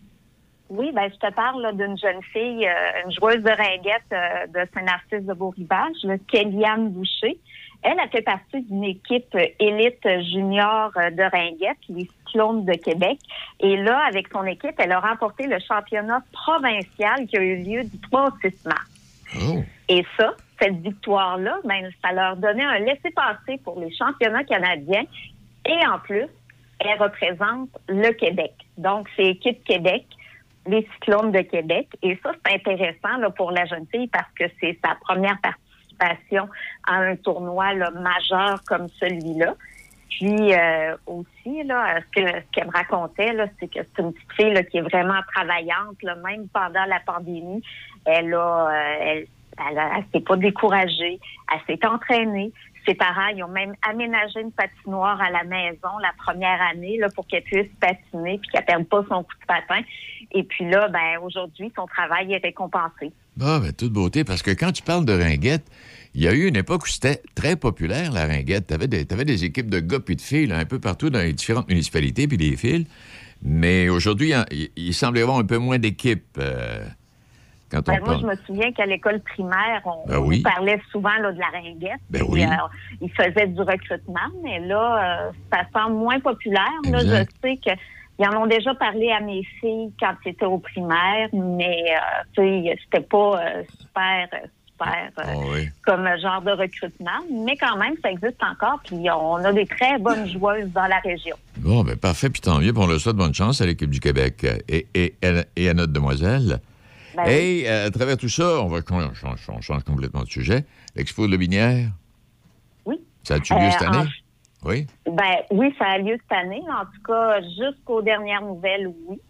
S12: Oui, ben, je te parle d'une jeune fille, une joueuse de ringuette de Saint-Narcisse de Beau-Rivage, Kellyanne Boucher. Elle a fait partie d'une équipe élite junior de ringuette, les Cyclones de Québec. Et là, avec son équipe, elle a remporté le championnat provincial qui a eu lieu du 3 au 6 mars. Et ça, cette victoire-là, ben, ça leur donnait un laissez-passer pour les championnats canadiens. Et en plus, elle représente le Québec. Donc, c'est Équipe Québec, les Cyclones de Québec. Et ça, c'est intéressant là, pour la jeune fille parce que c'est sa première à un tournoi majeur comme celui-là. Puis euh, aussi, là, ce que ce qu'elle me racontait, c'est que c'est une petite fille qui est vraiment travaillante, même pendant la pandémie. Elle a, euh, elle, elle, s'est pas découragée, elle s'est entraînée. Ses parents, ils ont même aménagé une patinoire à la maison la première année pour qu'elle puisse patiner puis qu'elle perde pas son coup de patin. Et puis là, ben aujourd'hui, son travail est récompensé.
S2: Ah, ben, toute beauté, parce que quand tu parles de ringuette, il y a eu une époque où c'était très populaire, la ringuette. Tu avais, des équipes de gars puis de filles, là, un peu partout dans les différentes municipalités, puis des fils. Mais aujourd'hui, il, a- il- semble y avoir un peu moins d'équipes. euh, Quand on
S12: Ben, moi,
S2: parle.
S12: je me souviens qu'à l'école primaire, on,
S2: Ben
S12: on parlait souvent là, de la ringuette.
S2: Ben
S12: Puis,
S2: oui.
S12: euh, ils faisaient du recrutement, mais là, euh, ça semble moins populaire. Là, je sais que ils en ont déjà parlé à mes filles quand c'était au primaire, mais euh, c'était pas euh, super, euh, super euh,
S2: Ah oui.
S12: comme genre de recrutement, mais quand même, ça existe encore. Puis on a des très bonnes joueuses dans la région.
S2: Bon, ben parfait, puis tant mieux, puis on leur souhaite bonne chance à l'équipe du Québec et, et, et à notre demoiselle.
S12: Ben
S2: et euh, à travers tout ça, on va on change, on change complètement de sujet. L'expo de Lobinière.
S12: Oui.
S2: Ça a-tu lieu cette année?
S12: en-
S2: Oui.
S12: Ben oui, ça a lieu cette année. En tout cas, jusqu'aux dernières nouvelles, oui.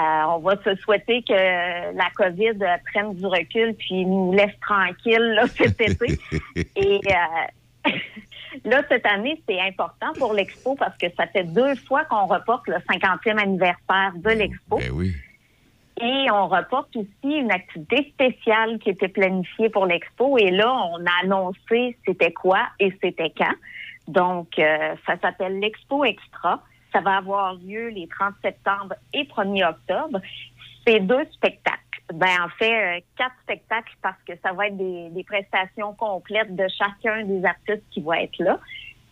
S12: Euh, on va se souhaiter que la COVID prenne du recul puis nous laisse tranquilles là, cet été. Et euh, là, cette année, c'est important pour l'Expo parce que ça fait deux fois qu'on reporte le 50e anniversaire de l'Expo.
S2: Ben oui.
S12: Et on reporte aussi une activité spéciale qui était planifiée pour l'Expo. Et là, on a annoncé c'était quoi et c'était quand. Donc, euh, ça s'appelle l'Expo Extra. Ça va avoir lieu les 30 septembre et 1er octobre. C'est deux spectacles. Ben, en fait, euh, quatre spectacles parce que ça va être des, des prestations complètes de chacun des artistes qui vont être là.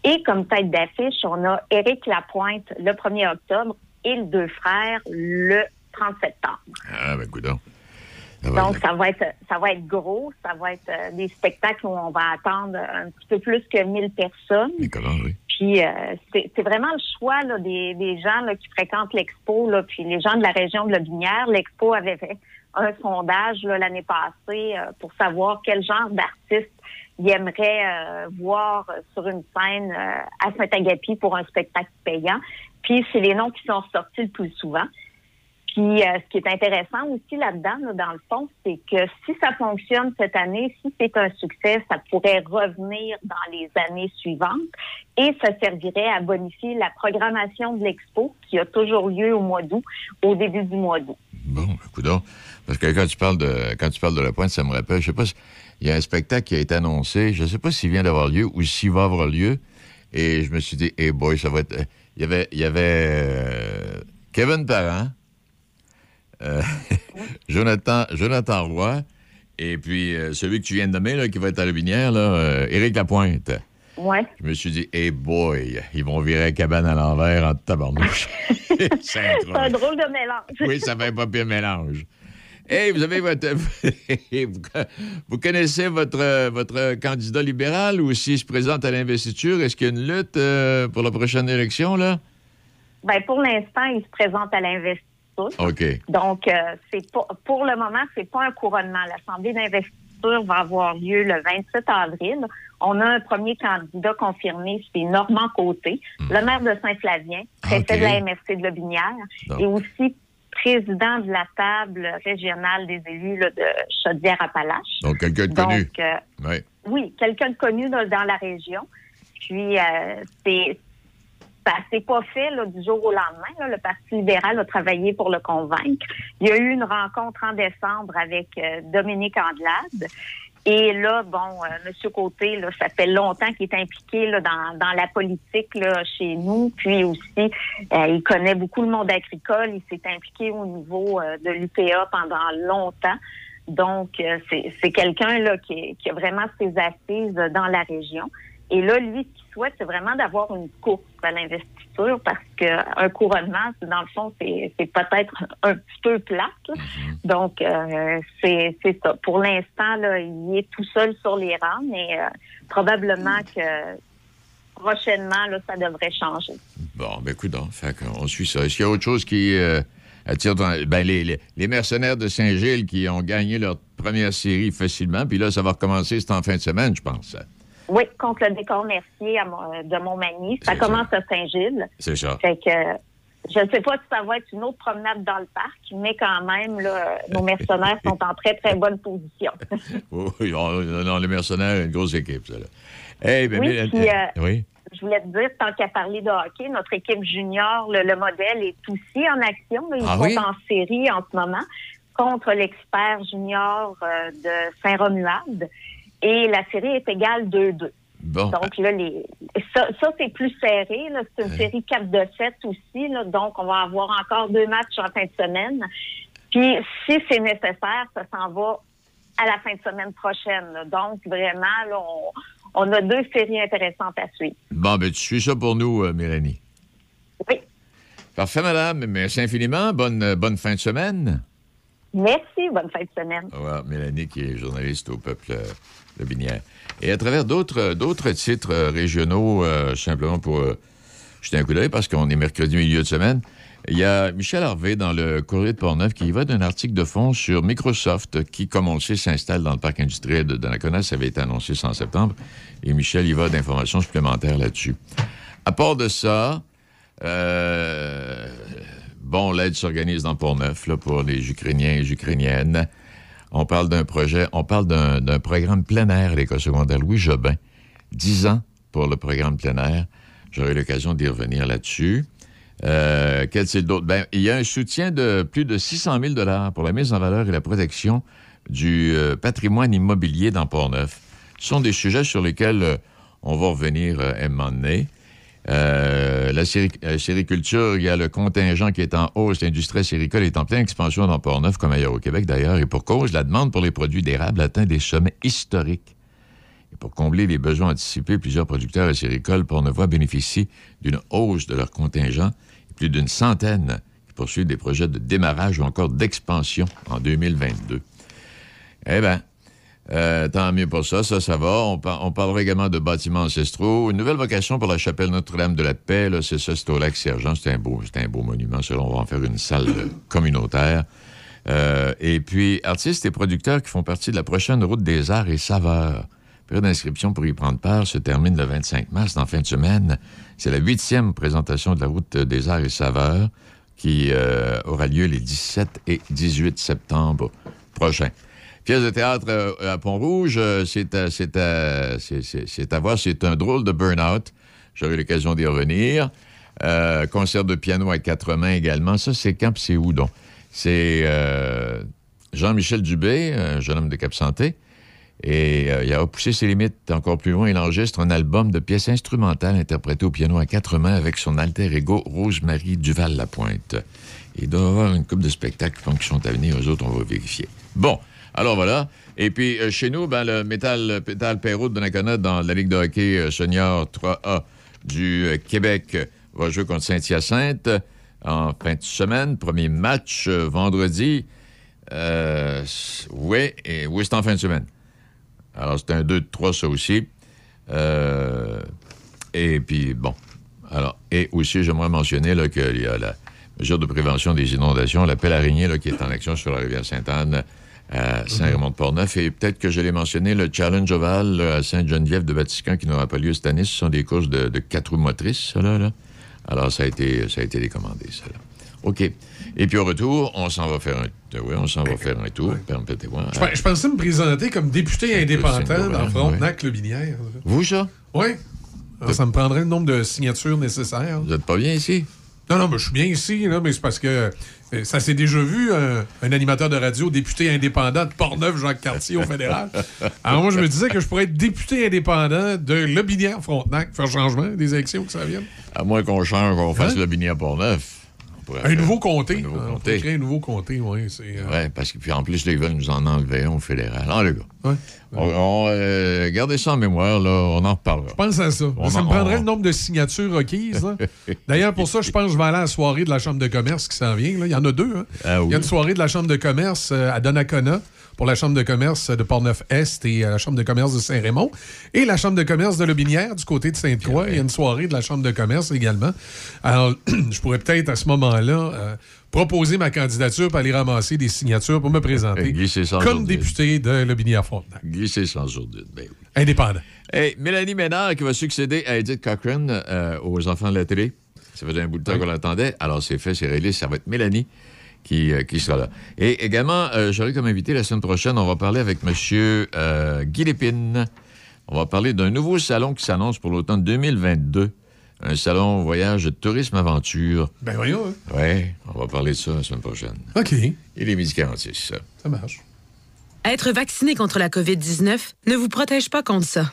S12: Et comme tête d'affiche, on a Éric Lapointe le 1er octobre et les deux frères le 30 septembre.
S2: Ah, ben, coudonc. Va
S12: Donc, ça va être ça va être gros. Ça va être euh, des spectacles où on va attendre un petit peu plus que 1000 personnes.
S2: Nicolas, oui.
S12: Puis, euh, c'est c'est vraiment le choix là, des, des gens là, qui fréquentent l'expo. Puis, les gens de la région de Lobinière, l'expo avait fait un sondage l'année passée euh, pour savoir quel genre d'artiste ils aimeraient euh, voir sur une scène euh, à Saint-Agapi pour un spectacle payant. Puis, c'est les noms qui sont sortis le plus souvent. Puis, euh, ce qui est intéressant aussi là-dedans, là, dans le fond, c'est que si ça fonctionne cette année, si c'est un succès, ça pourrait revenir dans les années suivantes et ça servirait à bonifier la programmation de l'expo qui a toujours lieu au mois d'août, au début du mois d'août.
S2: Bon, ben, coudonc. Parce que quand tu parles de quand tu parles de la pointe, ça me rappelle, je sais pas, il y a un spectacle qui a été annoncé, je sais pas s'il vient d'avoir lieu ou s'il va avoir lieu. Et je me suis dit, hey boy, ça va être. Il y avait, il y avait euh, Kevin Parent, euh, Jonathan, Jonathan Roy, et puis euh, celui que tu viens de nommer, là, qui va être à la Binière, là, euh, Éric Lapointe.
S12: Ouais.
S2: Je me suis dit, hey boy, ils vont virer la cabane à l'envers en tabarnouche. C'est
S12: un drôle de mélange.
S2: oui, ça fait pas pire mélange. Hey, vous avez votre. vous, connaissez votre, votre candidat libéral ou s'il se présente à l'investiture? Est-ce qu'il y a une lutte euh, pour la prochaine élection, là?
S12: Ben, pour l'instant, il se présente à l'investiture.
S2: OK.
S12: Donc, euh, c'est pas, pour le moment, c'est pas un couronnement. L'Assemblée d'investiture va avoir lieu le 27 avril. On a un premier candidat confirmé, c'est Normand Côté, le maire de Saint-Flavien, préfet
S2: OK.
S12: de la MRC de Lobinière, et aussi président de la table régionale des élus là, de Chaudière-Appalaches.
S2: Donc, quelqu'un de connu.
S12: Donc, euh,
S2: Oui.
S12: oui, quelqu'un de connu dans, dans la région. Puis, euh, c'est ça s'est pas fait là, du jour au lendemain. là. Le Parti libéral a travaillé pour le convaincre. Il y a eu une rencontre en décembre avec euh, Dominique Andelade. Et là, bon, euh, M. Côté, là, ça fait longtemps qu'il est impliqué là, dans, dans la politique là, chez nous. Puis aussi, euh, il connaît beaucoup le monde agricole. Il s'est impliqué au niveau euh, de l'UPA pendant longtemps. Donc, euh, c'est quelqu'un qui, qui a vraiment ses assises dans la région. Et là, lui, ce qu'il souhaite, c'est vraiment d'avoir une course à l'investiture parce qu'un couronnement, dans le fond, c'est peut-être un petit peu plate. là. Donc, euh, c'est c'est ça. Pour l'instant, là, il est tout seul sur les rangs, mais euh, probablement que prochainement, là, ça devrait changer.
S2: Bon, ben, écoute, on suit ça. Est-ce qu'il y a autre chose qui euh, attire ton- Ben, les, les- les mercenaires de Saint-Gilles qui ont gagné leur première série facilement, puis là, ça va recommencer, c'est en fin de semaine, je pense.
S12: Oui, contre le décor Mercier à Mon- de Montmagny. Ça commence à Saint-Gilles.
S2: C'est ça.
S12: Fait que je ne sais pas si ça va être une autre promenade dans le parc, mais quand même, là, nos mercenaires sont en très, très bonne position.
S2: Oui, on- non, les mercenaires, une grosse équipe, ça. Là. Hey, ben,
S12: Oui,
S2: mais-
S12: puis, euh,
S2: oui.
S12: Je voulais te dire, tant qu'à parler de hockey, notre équipe junior, le, le modèle, est aussi en action. là. Ils
S2: Ah
S12: sont
S2: oui?
S12: en série en ce moment contre l'expert junior euh, de Saint-Romuald. Et la série est égale 2-2.
S2: Bon.
S12: Donc là, les, ça, ça, c'est plus serré. C'est une série 4 de 7 aussi. là. Donc, on va avoir encore deux matchs en fin de semaine. Puis, si c'est nécessaire, ça s'en va à la fin de semaine prochaine. là. Donc, vraiment, là, on, on a deux séries intéressantes à suivre.
S2: Bon, ben, tu suis ça pour nous, euh, Mélanie.
S12: Oui.
S2: Parfait, madame. Merci infiniment. Bonne, euh, bonne fin de semaine.
S12: Merci. Bonne fin de semaine.
S2: Ouais, Mélanie, qui est journaliste au Peuple euh, Le Binière. Et à travers d'autres euh, titres euh, régionaux, simplement pour jeter un coup d'œil, parce qu'on est mercredi milieu de semaine, il y a Michel Harvey dans le Courrier de Portneuf qui y va d'un article de fond sur Microsoft qui, comme on le sait, s'installe dans le parc industriel de Donnacona. Ça avait été annoncé en septembre. Et Michel y va d'informations supplémentaires là-dessus. À part de ça, bon, l'aide s'organise dans Port-Neuf pour les Ukrainiens et les Ukrainiennes. On parle d'un projet, on parle d'un programme plein air à l'école secondaire Louis Jobin. 10 ans pour le programme plein air. J'aurai l'occasion d'y revenir là-dessus. Euh, quel c'est d'autre? Ben, il y a un soutien de plus de 600 000 pour la mise en valeur et la protection du euh, patrimoine immobilier dans Port-Neuf. Ce sont des sujets sur lesquels euh, on va revenir euh, un moment donné. Euh, la euh, sériculture, il y a le contingent qui est en hausse. L'industrie séricole est en pleine expansion dans Port-Neuf, comme ailleurs au Québec d'ailleurs. Et pour cause, la demande pour les produits d'érables atteint des sommets historiques. Et pour combler les besoins anticipés, plusieurs producteurs séricoles pornevois bénéficient d'une hausse de leur contingent et plus d'une centaine qui poursuivent des projets de démarrage ou encore d'expansion en 2022. Eh bien, euh, tant mieux pour ça, ça, ça va. On, par- on parlera également de bâtiments ancestraux. Une nouvelle vocation pour la chapelle Notre-Dame de la Paix, là, c'est ça, c'est au lac Sergent. C'est un beau, un beau monument. Ça, on va en faire une salle euh, communautaire. Euh, et puis, artistes et producteurs qui font partie de la prochaine Route des Arts et Saveurs. Période d'inscription pour y prendre part se termine le 25 mars, en fin de semaine. C'est la huitième présentation de la Route des Arts et Saveurs qui aura lieu les 17 et 18 septembre prochains. Pièce de théâtre euh, à Pont-Rouge, euh, c'est à, c'est à- voir, c'est un drôle de burn-out. J'aurai l'occasion d'y revenir. Euh, concert de piano à quatre mains également. Ça, c'est quand c'est où donc? C'est euh, Jean-Michel Dubé, un jeune homme de Cap-Santé. Et euh, il a repoussé ses limites encore plus loin. Il enregistre un album de pièces instrumentales interprétées au piano à quatre mains avec son alter ego Rosemary Duval-Lapointe. Il doit y avoir une coupe de spectacles qui sont à venir. Eux autres, on va vérifier. Bon, alors voilà. Et puis, euh, chez nous, ben, le Métal, Pétal Perrault de Donnacona dans la Ligue de hockey euh, senior 3A du euh, Québec va jouer contre Saint-Hyacinthe en fin de semaine. Premier match vendredi. Oui, et oui, c'est en fin de semaine. Alors, c'est un 2 de 3, ça aussi. Et puis, bon. Alors, et aussi, j'aimerais mentionner qu'il y a la mesure de prévention des inondations, l'appel araignée là, qui est en action sur la rivière Sainte-Anne à Saint-Raymond-de-Portneuf. Et peut-être que je l'ai mentionné, le Challenge Oval là, à Sainte-Geneviève de Vatican qui n'aura pas lieu cette année. Ce sont des courses de, de quatre roues motrices, ça, là. là. Alors, ça a été, ça a été décommandé, ça, là. OK. Et puis, au retour, on s'en va faire un, oui, on s'en va faire un tour. Permettez-moi.
S3: Je, pe- je pensais me présenter comme député indépendant dans Frontenac-le-Binière.
S2: Vous, ça?
S3: Oui. Alors, ça me prendrait le nombre de signatures nécessaires.
S2: Vous n'êtes pas bien ici?
S3: Non, non, mais je suis bien ici, là, mais c'est parce que euh, ça s'est déjà vu, un, un animateur de radio, député indépendant de Portneuf, Jacques Cartier, au fédéral. Alors moi, je me disais que je pourrais être député indépendant de Le Binière Frontenac, faire changement des élections que ça vienne.
S2: À moins qu'on change, qu'on fasse
S3: Hein?
S2: le
S3: Un nouveau comté.
S2: nouveau
S3: Ah, on
S2: comté.
S3: peut créer un nouveau comté, oui. Euh,
S2: Oui, parce que puis en plus, là, ils veulent nous en enlever au fédéral. Ah, les gars.
S3: Ouais.
S2: On, on, euh, gardez ça en mémoire, là, on en reparlera.
S3: Je pense à ça.
S2: On
S3: ça
S2: en-
S3: me prendrait
S2: on-
S3: le nombre de signatures requises. D'ailleurs, pour ça, je pense que je vais aller à la soirée de la Chambre de commerce qui s'en vient. là. Il y en a deux. hein.
S2: Ah oui.
S3: Il y a une soirée de la Chambre de commerce euh, à Donnacona pour la Chambre de commerce de Portneuf-Est et euh, la Chambre de commerce de Saint-Raymond. Et la Chambre de commerce de Lobinière du côté de Sainte-Croix. Il y a une soirée de la Chambre de commerce également. Alors, je pourrais peut-être à ce moment-là euh, proposer ma candidature pour aller ramasser des signatures pour me présenter comme
S2: jourdain.
S3: député de Lobinière-Frontenac.
S2: Glisser sans sourdine. Ben oui.
S3: Indépendant.
S2: Hey, Mélanie Ménard qui va succéder à Edith Cochrane euh, aux enfants de la télé. Ça faisait un bout de temps qu'on l'attendait. Alors, c'est fait, c'est réglé. Ça va être Mélanie qui, euh, qui sera là. Et également, euh, j'aurai comme invité la semaine prochaine, on va parler avec M. Euh, Guy Lépine. On va parler d'un nouveau salon qui s'annonce pour l'automne 2022. Un salon voyage tourisme aventure.
S3: Ben voyons. hein.
S2: Oui, on va parler de ça la semaine prochaine.
S3: OK.
S2: Il est midi 46, ça.
S3: Ça marche.
S11: Être vacciné contre la COVID-19 ne vous protège pas contre ça.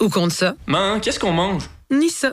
S11: Ou contre ça.
S13: Man, qu'est-ce qu'on mange?
S11: Ni ça.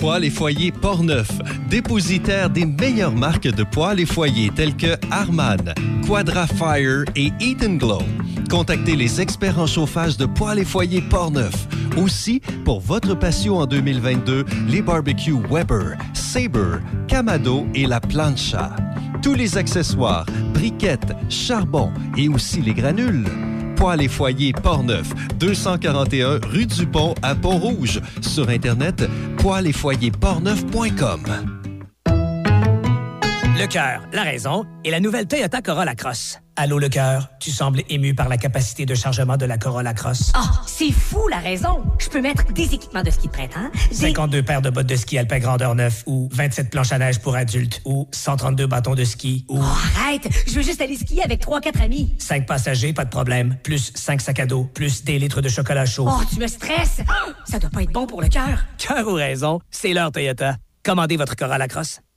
S5: Poêles et foyers Portneuf, dépositaire des meilleures marques de poêles et foyers tels que Harman, Quadra Fire et Eden Glow. Contactez les experts en chauffage de poêles et foyers Portneuf. Aussi, pour votre patio en 2022, les barbecues Weber, Sabre, Camado et la Plancha. Tous les accessoires, briquettes, charbon et aussi les granules. Poêles et foyers Portneuf, 241 rue du Pont à Pont-Rouge. Sur Internet, portneuf.com.
S6: Le cœur, la raison et la nouvelle Toyota Corolla Cross. Allô, le cœur, tu sembles ému par la capacité de chargement de la Corolla Cross.
S7: Oh, c'est fou la raison. Je peux mettre des équipements de ski de printemps. des-
S6: 52 paires de bottes de ski alpin grandeur 9 ou 27 planches à neige pour adultes ou 132 bâtons de ski ou
S7: Oh, arrête, je veux juste aller skier avec 3-4 amis.
S6: 5 passagers, pas de problème, plus 5 sacs à dos, plus des litres de chocolat chaud.
S7: Oh, tu me stresses. Ça doit pas être bon pour le cœur.
S6: Cœur ou raison, c'est leur Toyota. Commandez votre Corolla Cross.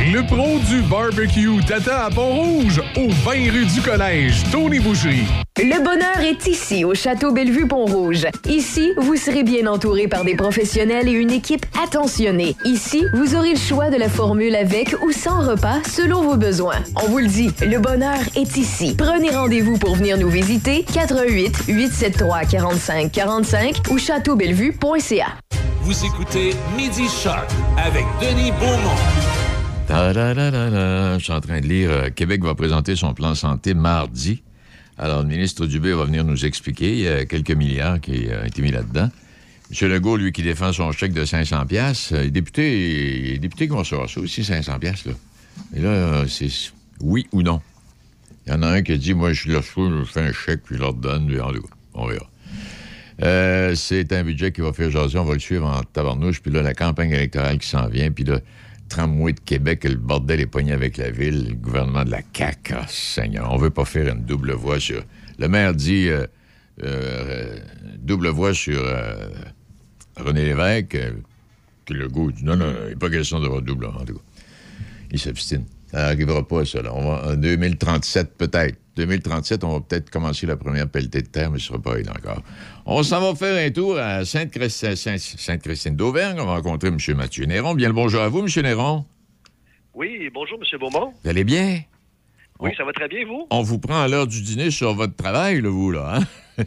S10: Le pro du barbecue Tata à Pont-Rouge, au 20 rue du Collège, Tony Boucherie.
S8: Le bonheur est ici, au Château Bellevue-Pont-Rouge. Ici, vous serez bien entouré par des professionnels et une équipe attentionnée. Ici, vous aurez le choix de la formule avec ou sans repas selon vos besoins. On vous le dit, le bonheur est ici. Prenez rendez-vous pour venir nous visiter 88 873 45 45 ou châteaubellevue.ca.
S1: Vous écoutez Midi Shark avec Denis Beaumont.
S2: Je suis en train de lire. euh, Québec va présenter son plan santé mardi. Alors, le ministre Dubé va venir nous expliquer. Il y a quelques milliards qui euh, ont été mis là-dedans. M. Legault, lui, qui défend son chèque de 500 pièces, les députés, les députés qui vont recevoir ça aussi, 500 pièces là. Et là, euh, c'est oui ou non. Il y en a un qui a dit, moi, je leur je fais un chèque, puis je leur donne, on verra. Euh, c'est un budget qui va faire jaser. On va le suivre en tabarnouche. Puis là, la campagne électorale qui s'en vient. Puis là, tramway de Québec, le bordel est pogné avec la ville, le gouvernement de la CAQ. Ah, Seigneur, on veut pas faire une double voix sur... Le maire dit euh, euh, double voix sur euh, René Lévesque. que le goût dit non, non, il n'est pas question d'avoir double, en tout cas. Il s'obstine. Ça n'arrivera pas, ça. là. On va, en 2037, peut-être. 2037, on va peut-être commencer la première pelletée de terre, mais ce ne sera pas elle encore. On s'en va faire un tour à Sainte-Christine Sainte Sainte d'Auvergne. On va rencontrer M. Mathieu Néron. Bien le bonjour à vous, M. Néron.
S13: Oui, bonjour, M. Beaumont.
S2: Vous allez bien?
S13: Oui, ça va très bien, vous?
S2: On vous prend à l'heure du dîner sur votre travail, là, vous, là, hein?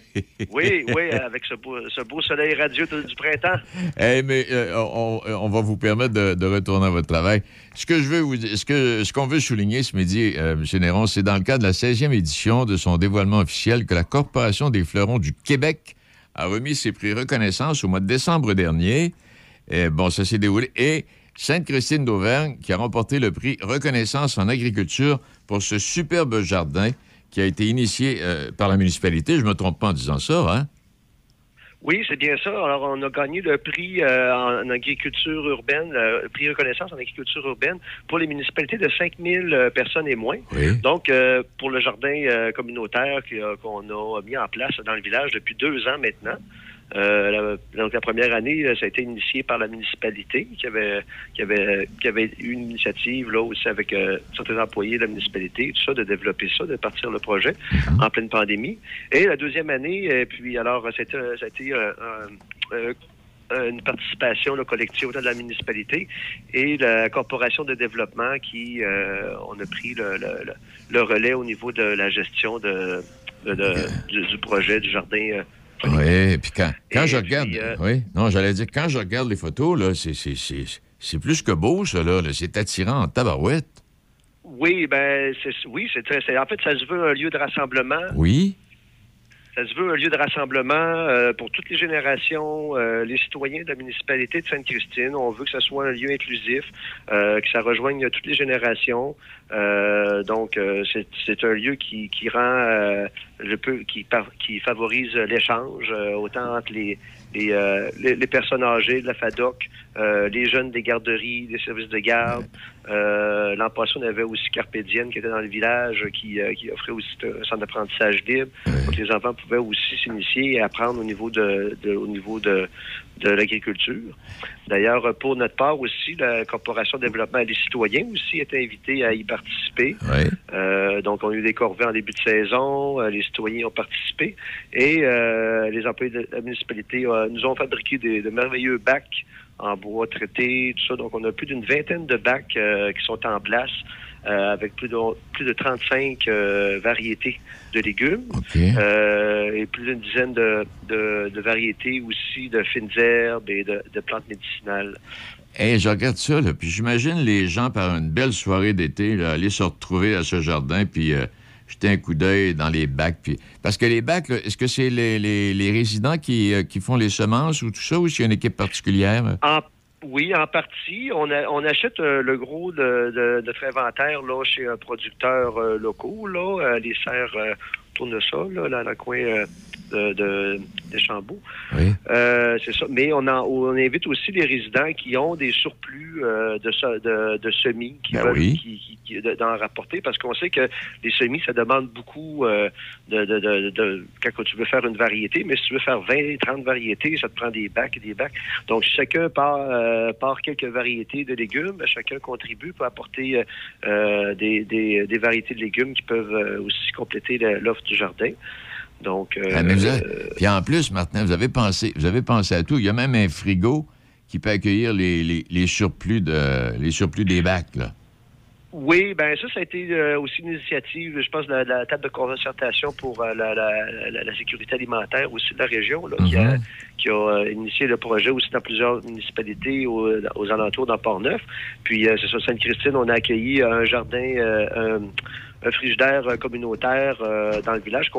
S13: Oui, oui, avec ce beau, ce beau soleil radieux du printemps.
S2: Eh, mais euh, on, on va vous permettre de, de retourner à votre travail. Ce que je veux vous dire, ce que ce qu'on veut souligner ce midi, euh, M. Néron, c'est dans le cadre de la 16e édition de son dévoilement officiel que la Corporation des fleurons du Québec a remis ses prix reconnaissance au mois de décembre dernier. Et, bon, ça s'est déroulé. Et Sainte-Christine d'Auvergne qui a remporté le prix Reconnaissance en agriculture pour ce superbe jardin qui a été initié euh, par la municipalité. Je ne me trompe pas en disant ça, hein?
S13: Oui, c'est bien ça. Alors, on a gagné le prix euh, en agriculture urbaine, le prix reconnaissance en agriculture urbaine pour les municipalités de 5000 euh, personnes et moins.
S2: Oui.
S13: Donc, euh, pour le jardin communautaire qu'on a mis en place dans le village depuis deux ans maintenant. Euh, la, donc la première année, euh, ça a été initié par la municipalité qui avait qui avait qui avait eu une initiative là aussi avec euh, certains employés de la municipalité, tout ça, de développer ça, de partir le projet en pleine pandémie. Et la deuxième année, et puis alors ça a été, ça a été euh, un- un euh, une participation là, collective de la municipalité et la corporation de développement qui euh, on a pris le, le- le- le relais au niveau de la gestion de, de- de- du, du projet du jardin.
S2: Oui, puis quand, quand
S13: Et
S2: je
S13: puis,
S2: regarde.
S13: euh,
S2: Oui, non, j'allais dire, quand je regarde les photos, là, c'est, c'est, c'est, c'est plus que beau, ça, là. là. C'est attirant en tabarouette.
S13: Oui, ben c'est oui, c'est- En fait, ça se veut un lieu de rassemblement.
S2: Oui.
S13: Ça se veut un lieu de rassemblement euh, pour toutes les générations, euh, les citoyens de la municipalité de Sainte-Christine. On veut que ce soit un lieu inclusif, euh, que ça rejoigne toutes les générations. Euh, donc, euh, c'est- un lieu qui, qui rend, euh, le peu, qui, qui favorise l'échange, autant entre les, les, euh, les, les personnes âgées de la FADOC, euh, les jeunes des garderies, des services de garde. Euh, L'an passé, on avait aussi Carpédienne qui était dans le village, qui, euh, qui offrait aussi un centre d'apprentissage libre. Donc, les enfants pouvaient aussi s'initier et apprendre au niveau de, de- au niveau de, de l'agriculture. D'ailleurs, pour notre part aussi, la Corporation de développement des citoyens aussi était invitée à y participer. Euh, donc, on a eu des corvées en début de saison, euh, les citoyens ont participé et euh, les employés de la municipalité euh, nous ont fabriqué des, de merveilleux bacs en bois traité, tout ça. Donc, on a plus d'une vingtaine de bacs euh, qui sont en place euh, avec plus de, plus de 35 euh, variétés de légumes euh, et plus d'une dizaine de, de- de variétés aussi de fines herbes et de, de plantes médicinales.
S2: Hey, je regarde ça, là, puis j'imagine les gens, par une belle soirée d'été, aller se retrouver à ce jardin, puis euh, jeter un coup d'œil dans les bacs. Puis... Parce que les bacs, est-ce que c'est les, les- les résidents qui, qui font les semences ou tout ça, ou s'il y a une équipe particulière?
S13: En- oui, en partie. On, a- on achète euh, le gros de, de notre inventaire là, chez un producteur euh, local, là, euh, les serres euh, tournesol, là, dans le coin euh, de, de, de Chambault. Euh, c'est ça. Mais on, en- on invite aussi les résidents qui ont des surplus euh, de, se- de, de semis qui
S2: Ben
S13: veulent
S2: oui.
S13: qui- qui- d'en rapporter parce qu'on sait que les semis, ça demande beaucoup euh, de, quand tu veux faire une variété, mais si tu veux faire 20, 30 variétés, ça te prend des bacs et des bacs. Donc, si chacun part, part quelques variétés de légumes, chacun contribue pour apporter des, des, des variétés de légumes qui peuvent aussi compléter l'offre du jardin. Donc, euh,
S2: Ah, mais vous avez-
S13: euh,
S2: Puis en plus, Martin, vous avez pensé, vous avez pensé à tout. Il y a même un frigo qui peut accueillir les, les- les surplus de les surplus des bacs. Là.
S13: Oui, ben ça, ça a été euh, aussi une initiative, je pense, de la, de la table de concertation pour euh, la, la- sécurité alimentaire aussi de la région, là, qui a, qui a euh, initié le projet aussi dans plusieurs municipalités aux, aux alentours dans Port-Neuf. Puis, c'est sur Sainte-Christine, on a accueilli un jardin, un, un frigidaire euh, communautaire euh, dans le village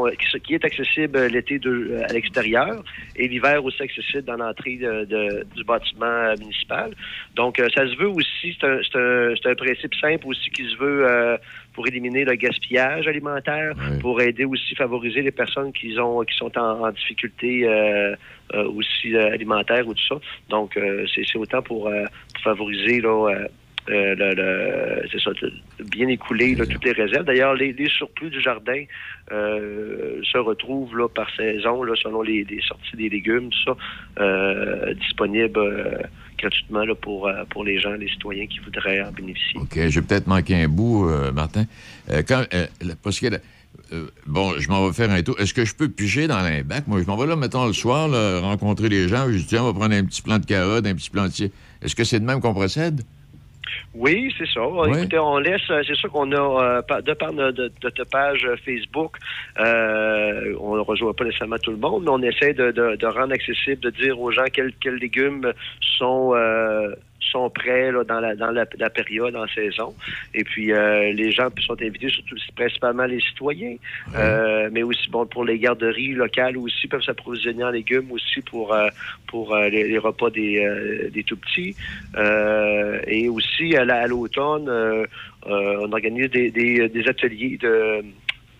S13: qui, est accessible l'été de- à l'extérieur et l'hiver aussi accessible dans l'entrée de- de- du bâtiment euh, municipal. Donc, euh, ça se veut aussi, c'est un, c'est un- un principe simple aussi qui se veut euh, pour éliminer le gaspillage alimentaire, pour aider aussi, favoriser les personnes qui, ont, qui sont en, en difficulté euh, euh, aussi euh, alimentaire ou tout ça. Donc, euh, c'est autant pour, euh, pour favoriser là, euh, c'est ça, bien écouler là, toutes les réserves. D'ailleurs, les, surplus du jardin euh, se retrouvent là, par saison, là, selon les, sorties des légumes, tout ça, euh, disponibles euh, gratuitement là, pour, pour les gens, les citoyens qui voudraient en bénéficier.
S2: OK, j'ai peut-être manqué un bout, Martin. Parce que, bon, je m'en vais faire un tour. Est-ce que je peux piger dans un bac? Moi, je m'en vais là, mettons, le soir, rencontrer les gens. Je dis, tiens, on va prendre un petit plant de carotte, un petit plantier. Est-ce que c'est de même qu'on procède?
S13: Oui, c'est ça. Écoutez, on laisse, euh, c'est sûr qu'on a, euh, de par notre, page euh, Facebook, euh, on ne rejoint pas nécessairement tout le monde, mais on essaie de, de- de rendre accessible, de dire aux gens quels, quels légumes sont euh, sont prêts là, dans, la, dans la, la période en saison. Et puis, euh, les gens sont invités, surtout principalement les citoyens, euh, mais aussi bon pour les garderies locales aussi peuvent s'approvisionner en légumes aussi pour euh, pour les, les repas des, des tout petits. Et aussi à la- à l'automne, on organise des, des, des ateliers de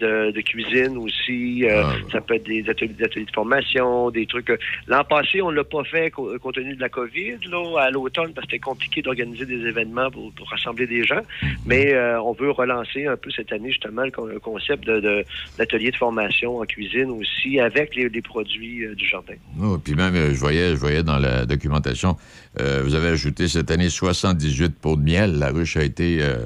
S13: de, de cuisine aussi. Euh, Ça peut être des ateliers, des ateliers de formation, des trucs. euh, L'an passé, on l'a pas fait co- compte tenu de la COVID, là, à l'automne, parce que c'était compliqué d'organiser des événements pour, pour rassembler des gens. Mais euh, on veut relancer un peu cette année, justement, le, con- le concept de, de, d'ateliers de formation en cuisine aussi, avec les, les produits euh, du jardin.
S2: Oh, puis même, euh, je voyais, je voyais dans la documentation, euh, vous avez ajouté cette année 78 pots de miel. La ruche a été, euh,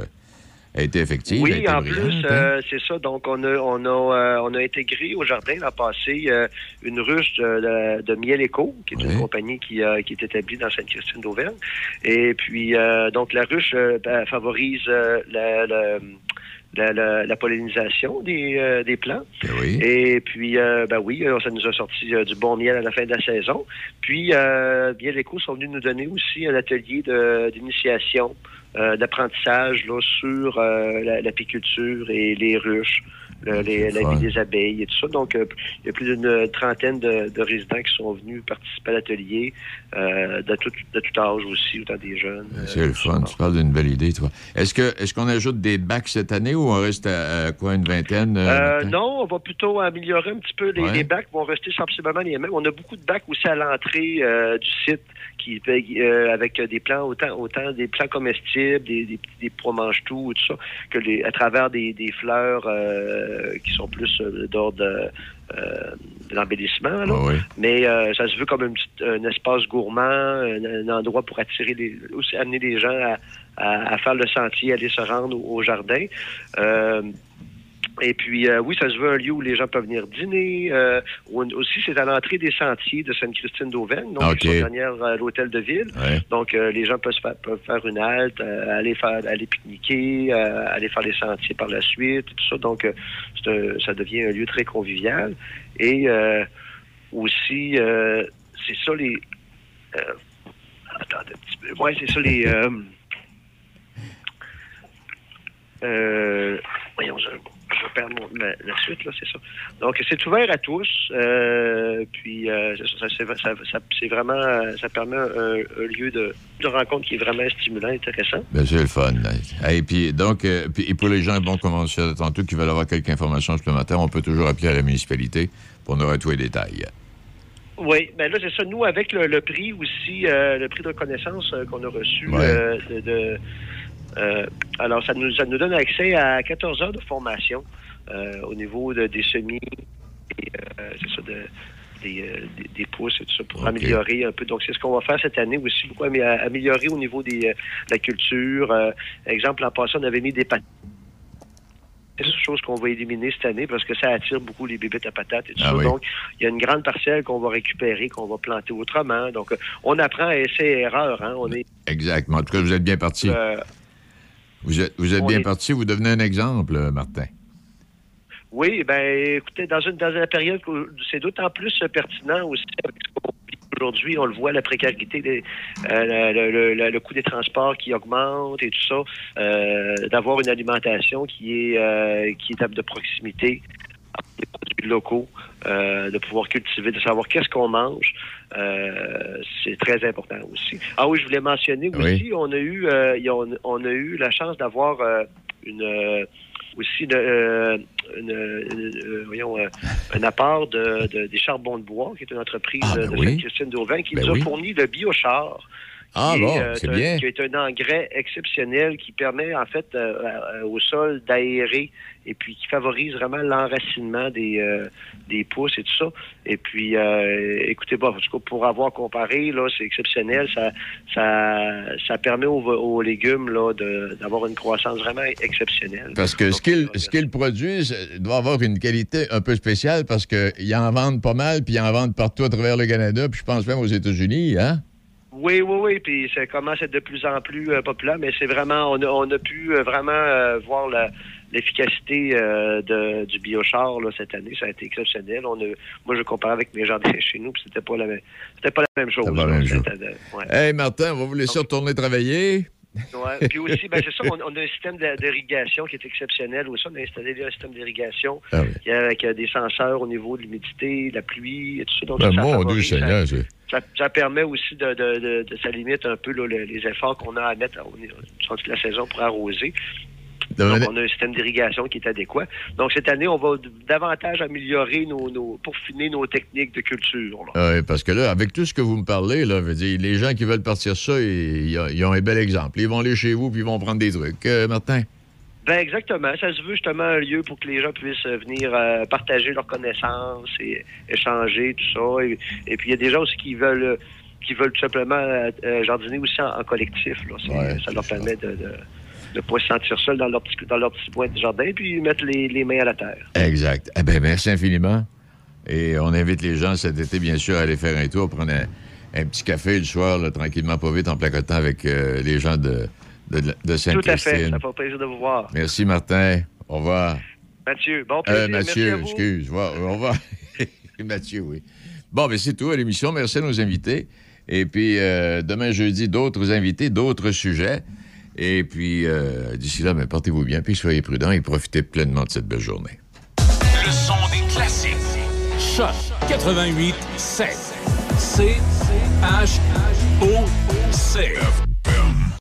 S2: a été effective.
S13: Oui,
S2: été
S13: en
S2: brillante,
S13: plus,
S2: hein?
S13: euh, c'est ça. Donc, on a, on a, euh, on a intégré au jardin l'an passé euh, une ruche de, de, Miel Éco, qui est une compagnie qui, qui est établie dans Sainte-Christine d'Auvergne. Et puis, donc, la ruche ben, favorise la, la, la, la- la pollinisation des, euh, des plants. Et puis, euh, ben oui, ça nous a sorti euh, du bon miel à la fin de la saison. Puis, Miel Éco sont venus nous donner aussi un atelier d'initiation, euh, d'apprentissage là, sur euh, la- l'apiculture et les ruches, le- les- la vie des abeilles et tout ça. Donc, euh, il y a plus d'une trentaine de, de résidents qui sont venus participer à l'atelier, de, tout, de tout âge aussi, autant des jeunes.
S2: C'est le fun. Tu parles d'une belle idée, toi. Est-ce que est-ce qu'on ajoute des bacs cette année ou on reste à, à quoi, une vingtaine?
S13: non, on va plutôt améliorer un petit peu. Les,
S2: Ouais.
S13: les bacs vont rester sensiblement les mêmes. On a beaucoup de bacs aussi à l'entrée du site qui avec des plants autant autant des plants comestibles, des, des, petits- des pois mange-tout tout ça, que les, à travers des, des fleurs euh, qui sont plus euh, d'ordre euh, euh, de l'embellissement. Mais euh, ça se veut comme un, espace gourmand, un, un endroit pour attirer les, aussi amener les gens à, à- à faire le sentier, aller se rendre au, au jardin. Euh, et puis, euh, oui, ça se veut un lieu où les gens peuvent venir dîner. Euh, aussi, c'est à l'entrée des sentiers de Sainte-Christine d'Auvergne, donc
S2: Ok.
S13: qui sont derrière euh, l'hôtel de ville. Donc, les gens peuvent, peuvent faire une halte, aller faire, aller pique-niquer, aller faire les sentiers par la suite, tout ça. Donc, un- ça devient un lieu très convivial. Et aussi, c'est ça les... attendez un petit peu. Ouais, c'est ça les... voyons, je, je perds mon- la, la suite, là, c'est ça. Donc, c'est ouvert à tous. euh, puis, euh, c'est ça, c'est- ça- ça- c'est vraiment, ça permet un, un lieu de, de rencontre qui est vraiment stimulant, intéressant.
S2: Ben, c'est le fun. Et puis, donc, euh, puis, et pour les gens, bon, comme on disait tantôt, qui veulent avoir quelques informations supplémentaires, on peut toujours appeler à la municipalité pour nous tous les détails.
S13: Oui, ben là, c'est ça. Nous, avec le, le prix aussi, le prix de reconnaissance qu'on a reçu
S2: Ouais.
S13: de... de- euh, alors, ça nous, ça nous donne accès à 14 heures de formation euh, au niveau de- des semis, et, euh, ça, de, des, euh, des, des pousses et tout ça, pour améliorer un peu. Donc, c'est ce qu'on va faire cette année aussi, beaucoup amé- améliorer au niveau des, euh, de la culture. Euh, exemple, l'an passé, on avait mis des patates. C'est une chose qu'on va éliminer cette année parce que ça attire beaucoup les bébites à patates et tout
S2: Ah
S13: ça.
S2: oui.
S13: Donc, il y a une grande parcelle qu'on va récupérer, qu'on va planter autrement. Donc, euh, on apprend à essai et erreur. Hein. On est
S2: Exactement. En tout cas, vous êtes bien parti. Vous êtes, vous êtes bien
S13: est-
S2: parti. Vous devenez un exemple, Martin.
S13: Oui, ben écoutez, dans une dans une période où c'est d'autant plus pertinent aussi avec ce qu'on vit aujourd'hui, on le voit, la précarité, des- euh, le, le- le- le coût des transports qui augmente et tout ça, euh, d'avoir une alimentation qui est euh, qui est de proximité, des produits locaux, euh, de pouvoir cultiver, de savoir qu'est-ce qu'on mange, euh, c'est très important aussi. Ah oui, je voulais mentionner aussi, on a eu euh, on, on a eu la chance d'avoir euh, une euh, aussi une, une- euh, voyons, euh, un apport de, de- des charbons de bois, qui est une entreprise
S2: ben
S13: de
S2: oui.
S13: Sainte-Christine d'Auvergne, qui
S2: Ben
S13: nous a
S2: oui.
S13: fourni le biochar.
S2: Ah bon,
S13: euh,
S2: c'est
S13: un-
S2: bien.
S13: Qui est un engrais exceptionnel qui permet en fait euh, euh, au sol d'aérer et puis qui favorise vraiment l'enracinement des, euh, des pousses et tout ça. Et puis, écoutez, bon, en tout cas, pour avoir comparé, là, c'est exceptionnel. Ça, ça, ça permet aux, aux légumes là, d'avoir une croissance vraiment exceptionnelle.
S2: Parce que ce qu'ils ce qu'ils produisent doit avoir une qualité un peu spéciale parce qu'ils en vendent pas mal, puis ils en vendent partout à travers le Canada, puis je pense même aux États-Unis, hein?
S13: Oui, oui, oui, puis ça commence à être de plus en plus euh, populaire, mais c'est vraiment, on a, on a pu euh, vraiment euh, voir la- l'efficacité euh, de- du biochar là, cette année, ça a été exceptionnel. On a, moi, je compare avec mes jardins chez nous, puis c'était pas la même, c'était pas la même chose.
S2: Pas la
S13: là,
S2: même chose.
S13: ouais.
S2: Hey, Martin, on va vous laisser retourner travailler.
S13: Ouais. Puis aussi, ben, c'est ça, on, on a un système de- d'irrigation qui est exceptionnel. Aussi, on a installé un système d'irrigation
S2: Ah
S13: qui a- avec euh, des senseurs au niveau de l'humidité, de la pluie et tout ça. Donc,
S2: Ben,
S13: ça, ça
S2: mon Dieu
S13: favorise,
S2: Seigneur,
S13: ça-
S2: c'est-
S13: ça, ça permet aussi de, de, de- de- ça limite un peu là, les efforts qu'on a à mettre au sur toute la saison pour arroser. Donc, on a un système d'irrigation qui est adéquat. Donc, cette année, on va davantage améliorer nos, nos pour finir nos techniques de culture.
S2: Oui, parce que là, avec tout ce que vous me parlez, là, veut dire, les gens qui veulent partir ça, ils, ils ont- un bel exemple. Ils vont aller chez vous puis ils vont prendre des trucs. Euh, Martin?
S13: Ben exactement. Ça se veut justement un lieu pour que les gens puissent euh, venir euh, partager leurs connaissances et échanger, tout ça. Et, et puis il y a des gens aussi qui veulent euh, qui veulent tout simplement jardiner aussi en, en collectif. Là. Ça leur permet de, de- ne pas se sentir seul dans leur petit, dans leur petit coin de jardin, puis mettre les, les mains à la terre.
S2: Exact. Eh bien, merci infiniment. Et on invite les gens cet été, bien sûr, à aller faire un tour, prendre un, un petit café le soir, là, tranquillement, pas vite, en placotant avec euh, les gens de, de, de
S13: Tout à fait. Ça fait plaisir de vous voir.
S2: Merci, Martin. Au revoir.
S13: Mathieu, bon plaisir.
S2: Euh,
S13: merci
S2: Mathieu,
S13: à vous.
S2: excuse. Au au revoir. Mathieu, oui. Bon, mais c'est tout à l'émission. Merci à nos invités. Et puis, euh, demain jeudi, d'autres invités, d'autres sujets. Et puis, euh, d'ici là, ben, portez-vous bien, puis soyez prudents et profitez pleinement de cette belle journée.
S1: Le son des classiques. Choc 88 7. C H O C.